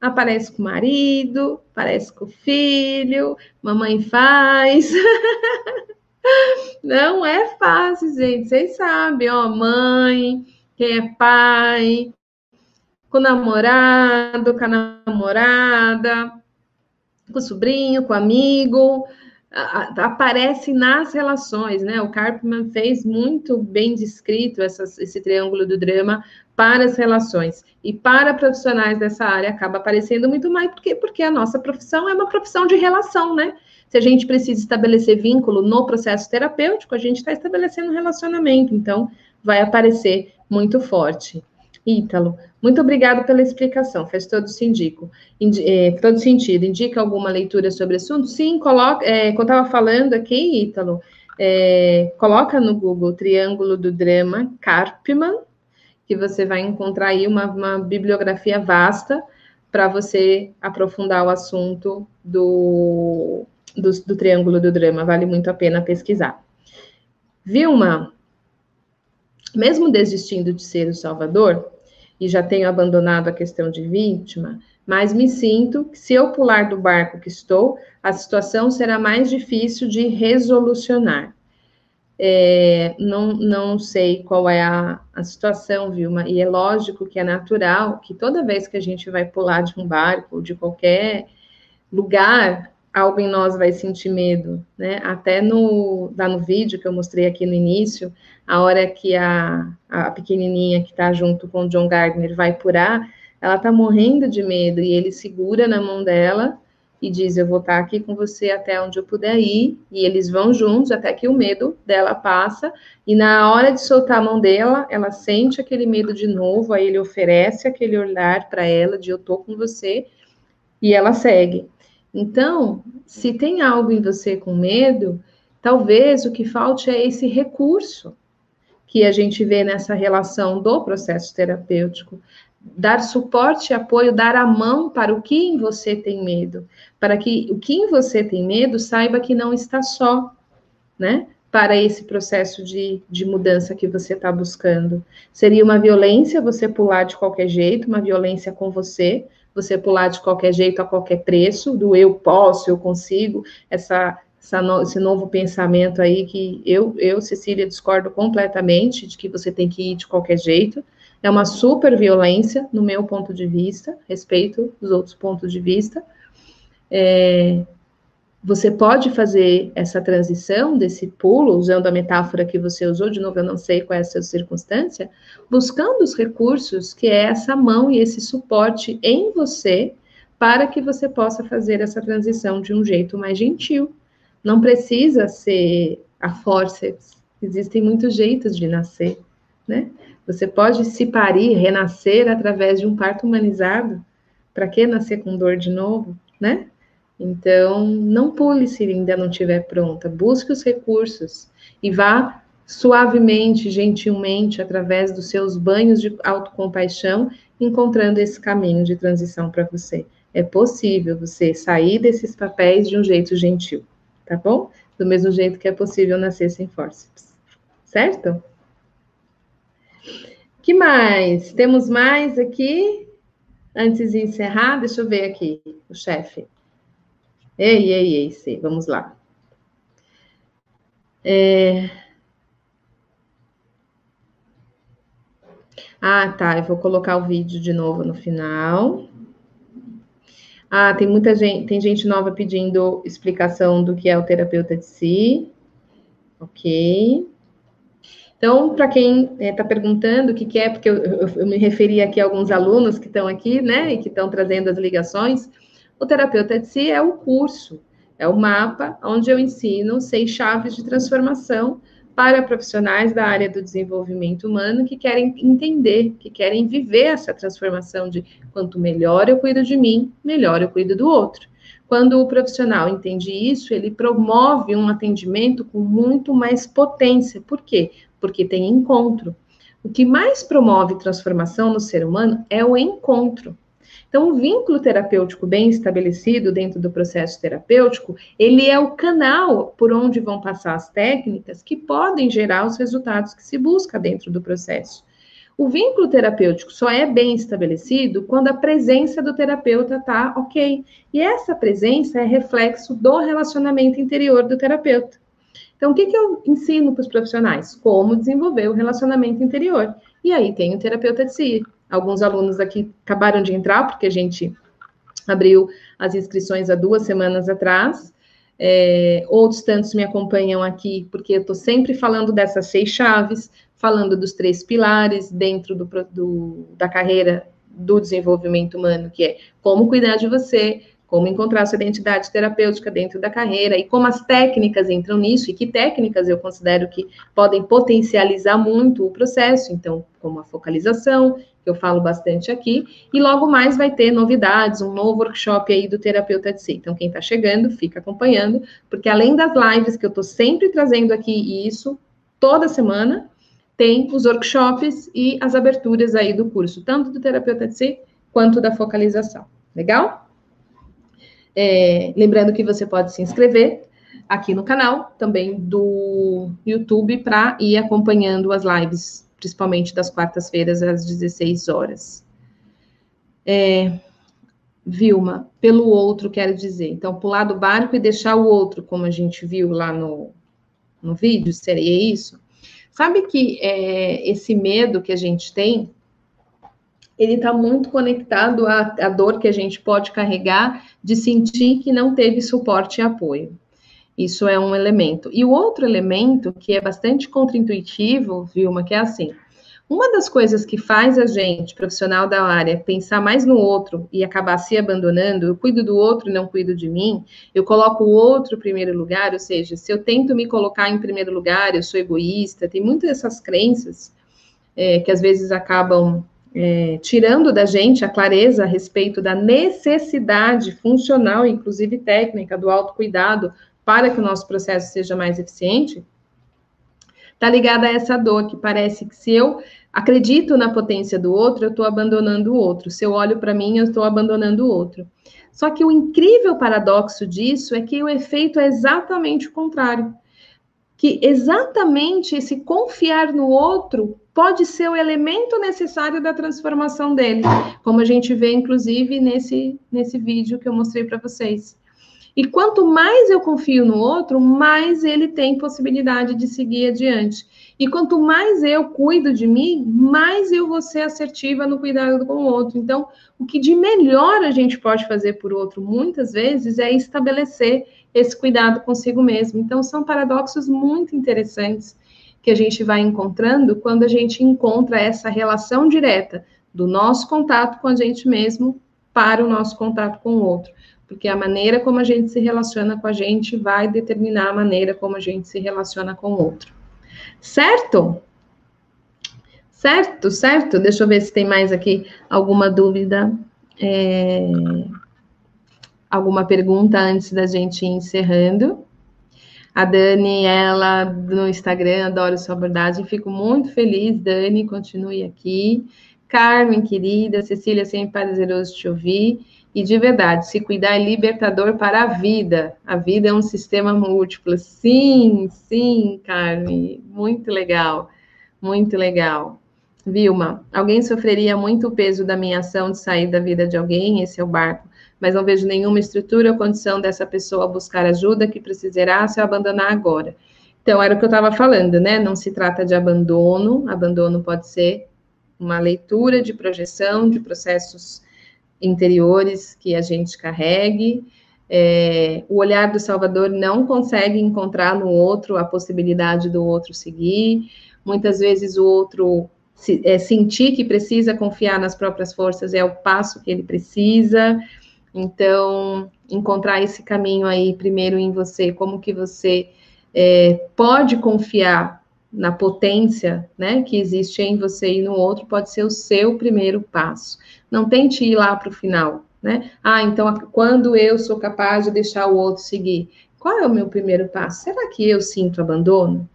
Aparece com o marido, aparece com o filho, mamãe faz. não é fácil, gente. Vocês sabem, ó, mãe, quem é pai, com o namorado, com a namorada, com o sobrinho, com o amigo, aparece nas relações, né? O Karpman fez muito bem descrito esse triângulo do drama para as relações. E para profissionais dessa área acaba aparecendo muito mais, porque, porque a nossa profissão é uma profissão de relação, né? Se a gente precisa estabelecer vínculo no processo terapêutico, a gente está estabelecendo um relacionamento, então vai aparecer muito forte. Ítalo, muito obrigado pela explicação, faz todo, sindico, indi, é, todo sentido. Indica alguma leitura sobre o assunto? Sim, coloca, é, eu estava falando aqui, Ítalo, é, coloca no Google Triângulo do Drama Karpman, que você vai encontrar aí uma, uma bibliografia vasta para você aprofundar o assunto do, do, do Triângulo do Drama, vale muito a pena pesquisar. Vilma, mesmo desistindo de ser o Salvador, e já tenho abandonado a questão de vítima, mas me sinto que se eu pular do barco que estou, a situação será mais difícil de resolucionar. É, não, não sei qual é a, a situação, Vilma, e é lógico que é natural que toda vez que a gente vai pular de um barco, de qualquer lugar, algo em nós vai sentir medo, né? Até no, lá no vídeo que eu mostrei aqui no início, a hora que a, a pequenininha que está junto com o John Gardner vai purar, ela está morrendo de medo e ele segura na mão dela e diz: Eu vou estar aqui com você até onde eu puder ir. E eles vão juntos até que o medo dela passa. E na hora de soltar a mão dela, ela sente aquele medo de novo. Aí ele oferece aquele olhar para ela de: Eu tô com você. E ela segue. Então, se tem algo em você com medo, talvez o que falte é esse recurso que a gente vê nessa relação do processo terapêutico dar suporte e apoio, dar a mão para o que em você tem medo, para que o que em você tem medo saiba que não está só, né? Para esse processo de, de mudança que você está buscando. Seria uma violência você pular de qualquer jeito, uma violência com você, você pular de qualquer jeito a qualquer preço, do eu posso, eu consigo, essa, essa no, esse novo pensamento aí que eu, eu, Cecília, discordo completamente de que você tem que ir de qualquer jeito é uma super violência, no meu ponto de vista, respeito os outros pontos de vista. É, você pode fazer essa transição desse pulo, usando a metáfora que você usou, de novo, eu não sei qual é a sua circunstância, buscando os recursos que é essa mão e esse suporte em você, para que você possa fazer essa transição de um jeito mais gentil. Não precisa ser a forceps, existem muitos jeitos de nascer, né? Você pode se parir, renascer através de um parto humanizado. Para que nascer com dor de novo, né? Então, não pule se ainda não estiver pronta. Busque os recursos e vá suavemente, gentilmente, através dos seus banhos de autocompaixão, encontrando esse caminho de transição para você. É possível você sair desses papéis de um jeito gentil, tá bom? Do mesmo jeito que é possível nascer sem forceps. Certo? que mais? Temos mais aqui? Antes de encerrar, deixa eu ver aqui, o chefe. Ei, ei, ei, sei, vamos lá. É... Ah, tá, eu vou colocar o vídeo de novo no final. Ah, tem muita gente, tem gente nova pedindo explicação do que é o terapeuta de si. Ok. Então, para quem está é, perguntando o que, que, é, porque eu, eu, eu, me referi aqui a alguns alunos que estão aqui, né, e que estão trazendo as ligações, o terapeuta de si é o curso, é o mapa onde eu ensino seis chaves de transformação para profissionais da área do desenvolvimento humano que querem entender, que querem viver essa transformação de quanto melhor eu cuido de mim, melhor eu cuido do outro. Quando o profissional entende isso, ele promove um atendimento com muito mais potência. Por quê? porque tem encontro. O que mais promove transformação no ser humano é o encontro. Então, o vínculo terapêutico bem estabelecido dentro do processo terapêutico, ele é o canal por onde vão passar as técnicas que podem gerar os resultados que se busca dentro do processo. O vínculo terapêutico só é bem estabelecido quando a presença do terapeuta está ok. E essa presença é reflexo do relacionamento interior do terapeuta. Então, o que, que eu ensino para os profissionais? Como desenvolver o relacionamento interior. E aí tem o terapeuta de si. Alguns alunos aqui acabaram de entrar, porque a gente abriu as inscrições há duas semanas atrás. É, outros tantos me acompanham aqui, porque eu estou sempre falando dessas seis chaves, falando dos três pilares dentro do, do, da carreira do desenvolvimento humano, que é como cuidar de você, como encontrar sua identidade terapêutica dentro da carreira e como as técnicas entram nisso e que técnicas eu considero que podem potencializar muito o processo, então, como a focalização, que eu falo bastante aqui, e logo mais vai ter novidades, um novo workshop aí do terapeuta de si. Então, quem está chegando, fica acompanhando, porque além das lives que eu estou sempre trazendo aqui, e isso toda semana, tem os workshops e as aberturas aí do curso, tanto do terapeuta de si quanto da focalização. Legal? É, lembrando que você pode se inscrever aqui no canal, também do YouTube, para ir acompanhando as lives, principalmente das quartas-feiras às 16 horas. É, Vilma, pelo outro, quero dizer. Então, pular do barco e deixar o outro, como a gente viu lá no, no vídeo, seria isso? Sabe que é, esse medo que a gente tem, ele está muito conectado à, à dor que a gente pode carregar de sentir que não teve suporte e apoio. Isso é um elemento. E o outro elemento, que é bastante contraintuitivo, Vilma, que é assim: uma das coisas que faz a gente, profissional da área, pensar mais no outro e acabar se abandonando, eu cuido do outro e não cuido de mim, eu coloco o outro em primeiro lugar, ou seja, se eu tento me colocar em primeiro lugar, eu sou egoísta, tem muitas dessas crenças é, que às vezes acabam é, tirando da gente a clareza a respeito da necessidade funcional, inclusive técnica, do autocuidado para que o nosso processo seja mais eficiente, está ligada a essa dor que parece que se eu acredito na potência do outro, eu estou abandonando o outro. Se eu olho para mim, eu estou abandonando o outro. Só que o incrível paradoxo disso é que o efeito é exatamente o contrário. Que exatamente esse confiar no outro pode ser o elemento necessário da transformação dele, como a gente vê, inclusive, nesse, nesse vídeo que eu mostrei para vocês. E quanto mais eu confio no outro, mais ele tem possibilidade de seguir adiante. E quanto mais eu cuido de mim, mais eu vou ser assertiva no cuidado com o outro. Então, o que de melhor a gente pode fazer por outro, muitas vezes, é estabelecer esse cuidado consigo mesmo. Então, são paradoxos muito interessantes que a gente vai encontrando quando a gente encontra essa relação direta do nosso contato com a gente mesmo para o nosso contato com o outro porque a maneira como a gente se relaciona com a gente vai determinar a maneira como a gente se relaciona com o outro. Certo? Certo, certo. Deixa eu ver se tem mais aqui alguma dúvida, é... alguma pergunta antes da gente ir encerrando. A Dani, ela no Instagram, adoro sua abordagem, fico muito feliz, Dani, continue aqui. Carmen, querida, Cecília, sempre prazeroso te ouvir. E de verdade, se cuidar é libertador para a vida. A vida é um sistema múltiplo. Sim, sim, Carmen. Muito legal. Muito legal. Vilma, alguém sofreria muito o peso da minha ação de sair da vida de alguém, esse é o barco, mas não vejo nenhuma estrutura ou condição dessa pessoa buscar ajuda que precisará se abandonar agora. Então, era o que eu estava falando, né? Não se trata de abandono, abandono pode ser uma leitura de projeção de processos interiores que a gente carregue. É, o olhar do Salvador não consegue encontrar no outro a possibilidade do outro seguir. Muitas vezes o outro se, é, sentir que precisa confiar nas próprias forças é o passo que ele precisa. Então, encontrar esse caminho aí primeiro em você, como que você é, pode confiar na potência, né, que existe em você e no outro, pode ser o seu primeiro passo. Não tente ir lá para o final, né? Ah, então quando eu sou capaz de deixar o outro seguir, qual é o meu primeiro passo? Será que eu sinto abandono?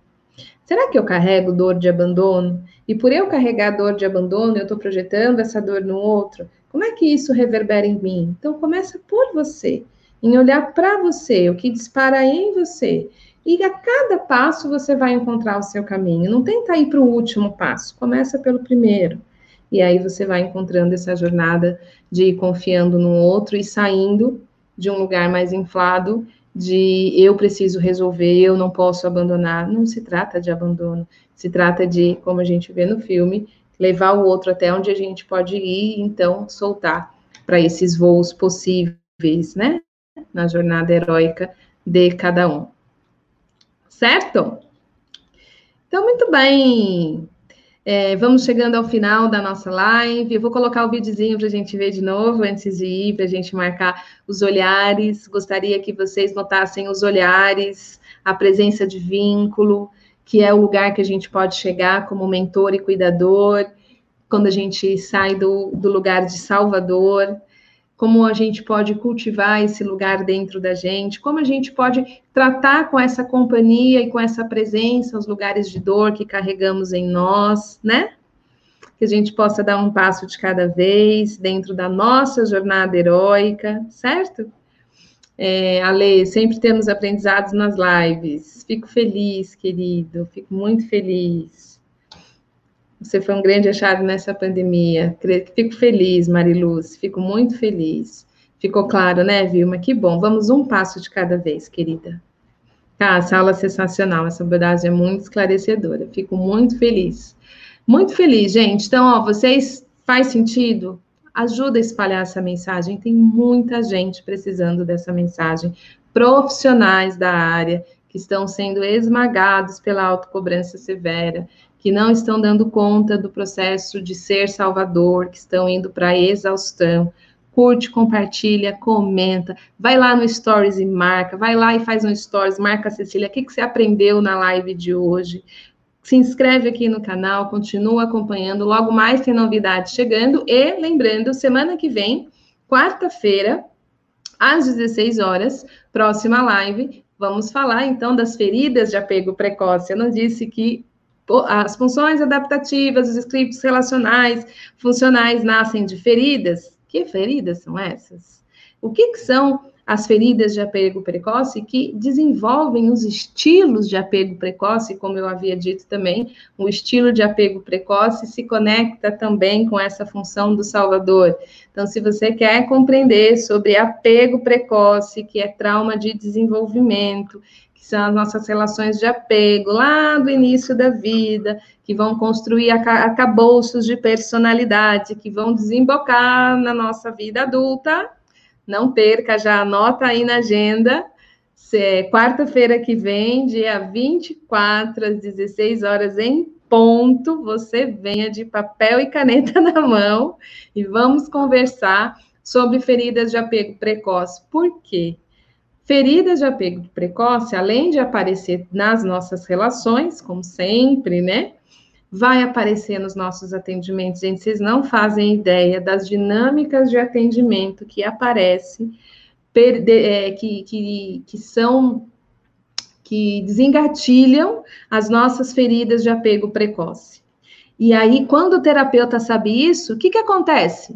Será que eu carrego dor de abandono? E por eu carregar dor de abandono, eu estou projetando essa dor no outro? Como é que isso reverbera em mim? Então começa por você, em olhar para você, o que dispara em você. E a cada passo você vai encontrar o seu caminho. Não tenta ir para o último passo, começa pelo primeiro. E aí você vai encontrando essa jornada de ir confiando no outro e saindo de um lugar mais inflado de eu preciso resolver, eu não posso abandonar. Não se trata de abandono, se trata de, como a gente vê no filme, levar o outro até onde a gente pode ir então soltar para esses voos possíveis, né? Na jornada heróica de cada um. Certo? Então, muito bem. É, vamos chegando ao final da nossa live. Eu vou colocar o videozinho para a gente ver de novo antes de ir, para a gente marcar os olhares. Gostaria que vocês notassem os olhares, a presença de vínculo, que é o lugar que a gente pode chegar como mentor e cuidador, quando a gente sai do, do lugar de salvador como a gente pode cultivar esse lugar dentro da gente, como a gente pode tratar com essa companhia e com essa presença os lugares de dor que carregamos em nós, né? Que a gente possa dar um passo de cada vez dentro da nossa jornada heróica, certo? É, Ale, sempre temos aprendizados nas lives. Fico feliz, querido, fico muito feliz. Você foi um grande achado nessa pandemia. Fico feliz, Mariluz, fico muito feliz. Ficou claro, né, Vilma? Que bom. Vamos um passo de cada vez, querida. Tá, essa aula é sensacional, essa abordagem é muito esclarecedora. Fico muito feliz. Muito feliz, gente. Então, ó, vocês faz sentido? Ajuda a espalhar essa mensagem. Tem muita gente precisando dessa mensagem. Profissionais da área que estão sendo esmagados pela autocobrança severa, que não estão dando conta do processo de ser salvador, que estão indo para a exaustão. Curte, compartilha, comenta, vai lá no Stories e marca, vai lá e faz um Stories, marca a Cecília, o que, que você aprendeu na live de hoje? Se inscreve aqui no canal, continua acompanhando, logo mais tem novidade chegando, e lembrando, semana que vem, quarta-feira, às 16 horas, próxima live, vamos falar então das feridas de apego precoce. Eu não disse que as funções adaptativas, os scripts relacionais, funcionais nascem de feridas? Que feridas são essas? O que, que são as feridas de apego precoce que desenvolvem os estilos de apego precoce, como eu havia dito também, o estilo de apego precoce se conecta também com essa função do salvador. Então, se você quer compreender sobre apego precoce, que é trauma de desenvolvimento, que são as nossas relações de apego lá do início da vida, que vão construir acabouços de personalidade, que vão desembocar na nossa vida adulta, não perca, já anota aí na agenda. É quarta-feira que vem, dia 24, às 16 horas, em ponto, você venha de papel e caneta na mão e vamos conversar sobre feridas de apego precoce. Por quê? Feridas de apego precoce, além de aparecer nas nossas relações, como sempre, né? Vai aparecer nos nossos atendimentos. Gente, vocês não fazem ideia das dinâmicas de atendimento que aparecem, é, que, que, que são que desengatilham as nossas feridas de apego precoce. E aí, quando o terapeuta sabe isso, o que, que acontece?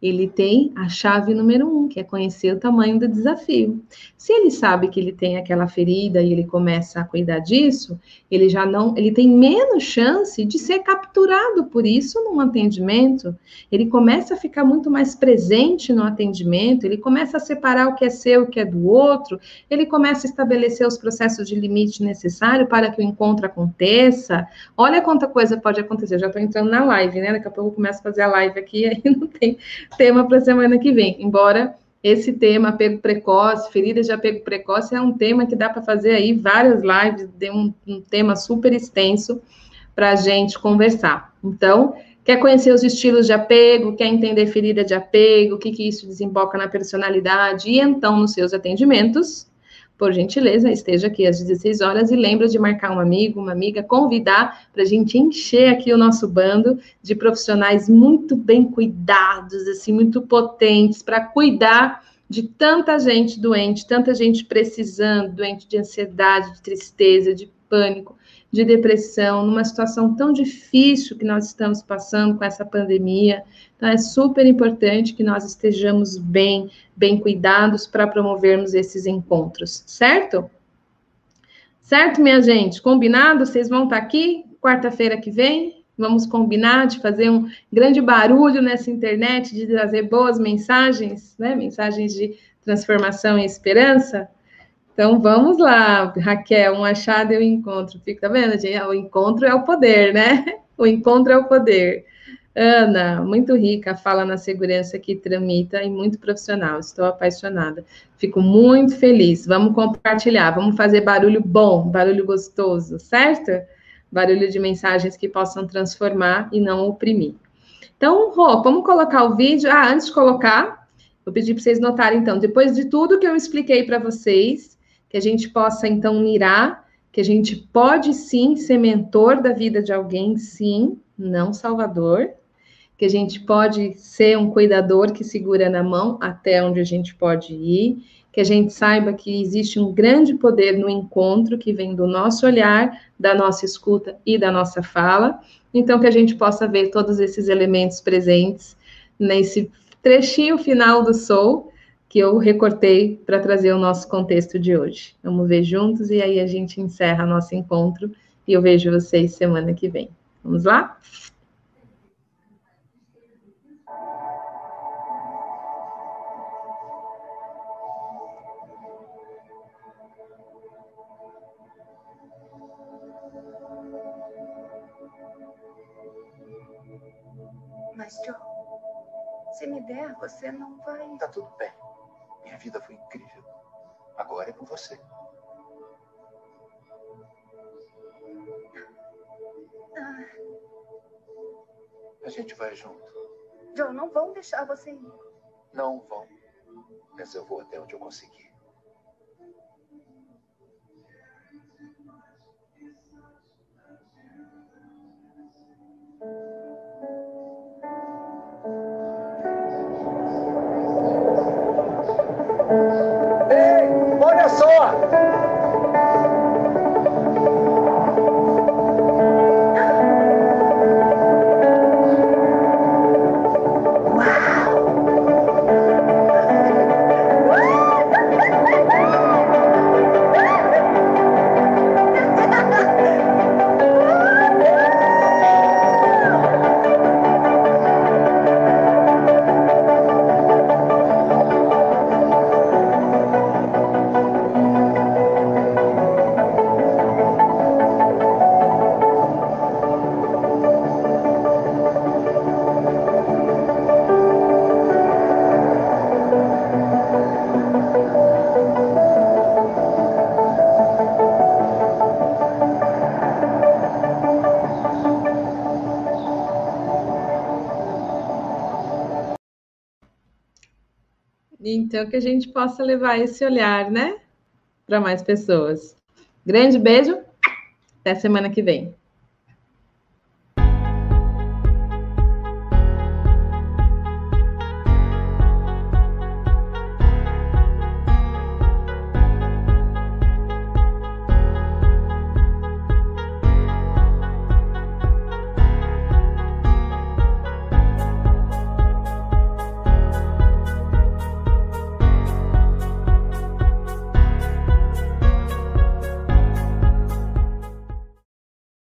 Ele tem a chave número um, que é conhecer o tamanho do desafio. Se ele sabe que ele tem aquela ferida e ele começa a cuidar disso, ele já não, ele tem menos chance de ser capturado por isso num atendimento. Ele começa a ficar muito mais presente no atendimento, ele começa a separar o que é seu, o que é do outro, ele começa a estabelecer os processos de limite necessário para que o encontro aconteça. Olha quanta coisa pode acontecer. Eu já estou entrando na live, né? Daqui a pouco eu começo a fazer a live aqui, aí não tem tema para semana que vem. Embora esse tema, apego precoce, feridas de apego precoce, é um tema que dá para fazer aí várias lives, de um, um tema super extenso para a gente conversar. Então, quer conhecer os estilos de apego, quer entender ferida de apego, o que, que isso desemboca na personalidade, e então, nos seus atendimentos, por gentileza, esteja aqui às 16 horas e lembra de marcar um amigo, uma amiga, convidar para a gente encher aqui o nosso bando de profissionais muito bem cuidados, assim, muito potentes para cuidar de tanta gente doente, tanta gente precisando, doente de ansiedade, de tristeza, de pânico, de depressão, numa situação tão difícil que nós estamos passando com essa pandemia. Então, é super importante que nós estejamos bem, bem cuidados para promovermos esses encontros, certo? Certo, minha gente? Combinado? Vocês vão estar aqui quarta-feira que vem? Vamos combinar de fazer um grande barulho nessa internet, de trazer boas mensagens, né? Mensagens de transformação e esperança? Então vamos lá, Raquel, um achado e um encontro. Fica tá vendo, gente? O encontro é o poder, né? O encontro é o poder. Ana, muito rica, fala na segurança que tramita e muito profissional. Estou apaixonada. Fico muito feliz. Vamos compartilhar, vamos fazer barulho bom, barulho gostoso, certo? Barulho de mensagens que possam transformar e não oprimir. Então, Rô, vamos colocar o vídeo. Ah, antes de colocar, vou pedir para vocês notarem, então, depois de tudo que eu expliquei para vocês, que a gente possa então mirar que a gente pode sim ser mentor da vida de alguém, sim, não salvador, que a gente pode ser um cuidador que segura na mão até onde a gente pode ir, que a gente saiba que existe um grande poder no encontro que vem do nosso olhar, da nossa escuta e da nossa fala, então que a gente possa ver todos esses elementos presentes nesse trechinho final do Soul, que eu recortei para trazer o nosso contexto de hoje. Vamos ver juntos e aí a gente encerra nosso encontro e eu vejo vocês semana que vem. Vamos lá? Mas, John, se me der, você não vai. Tá tudo bem. Minha vida foi incrível. Agora é com você. Ah, A gente vai junto. Joe, não vão deixar você ir. Não vão. Mas eu vou até onde eu conseguir. Ei, olha Então, que a gente possa levar esse olhar, né? Para mais pessoas. Grande beijo. Até semana que vem.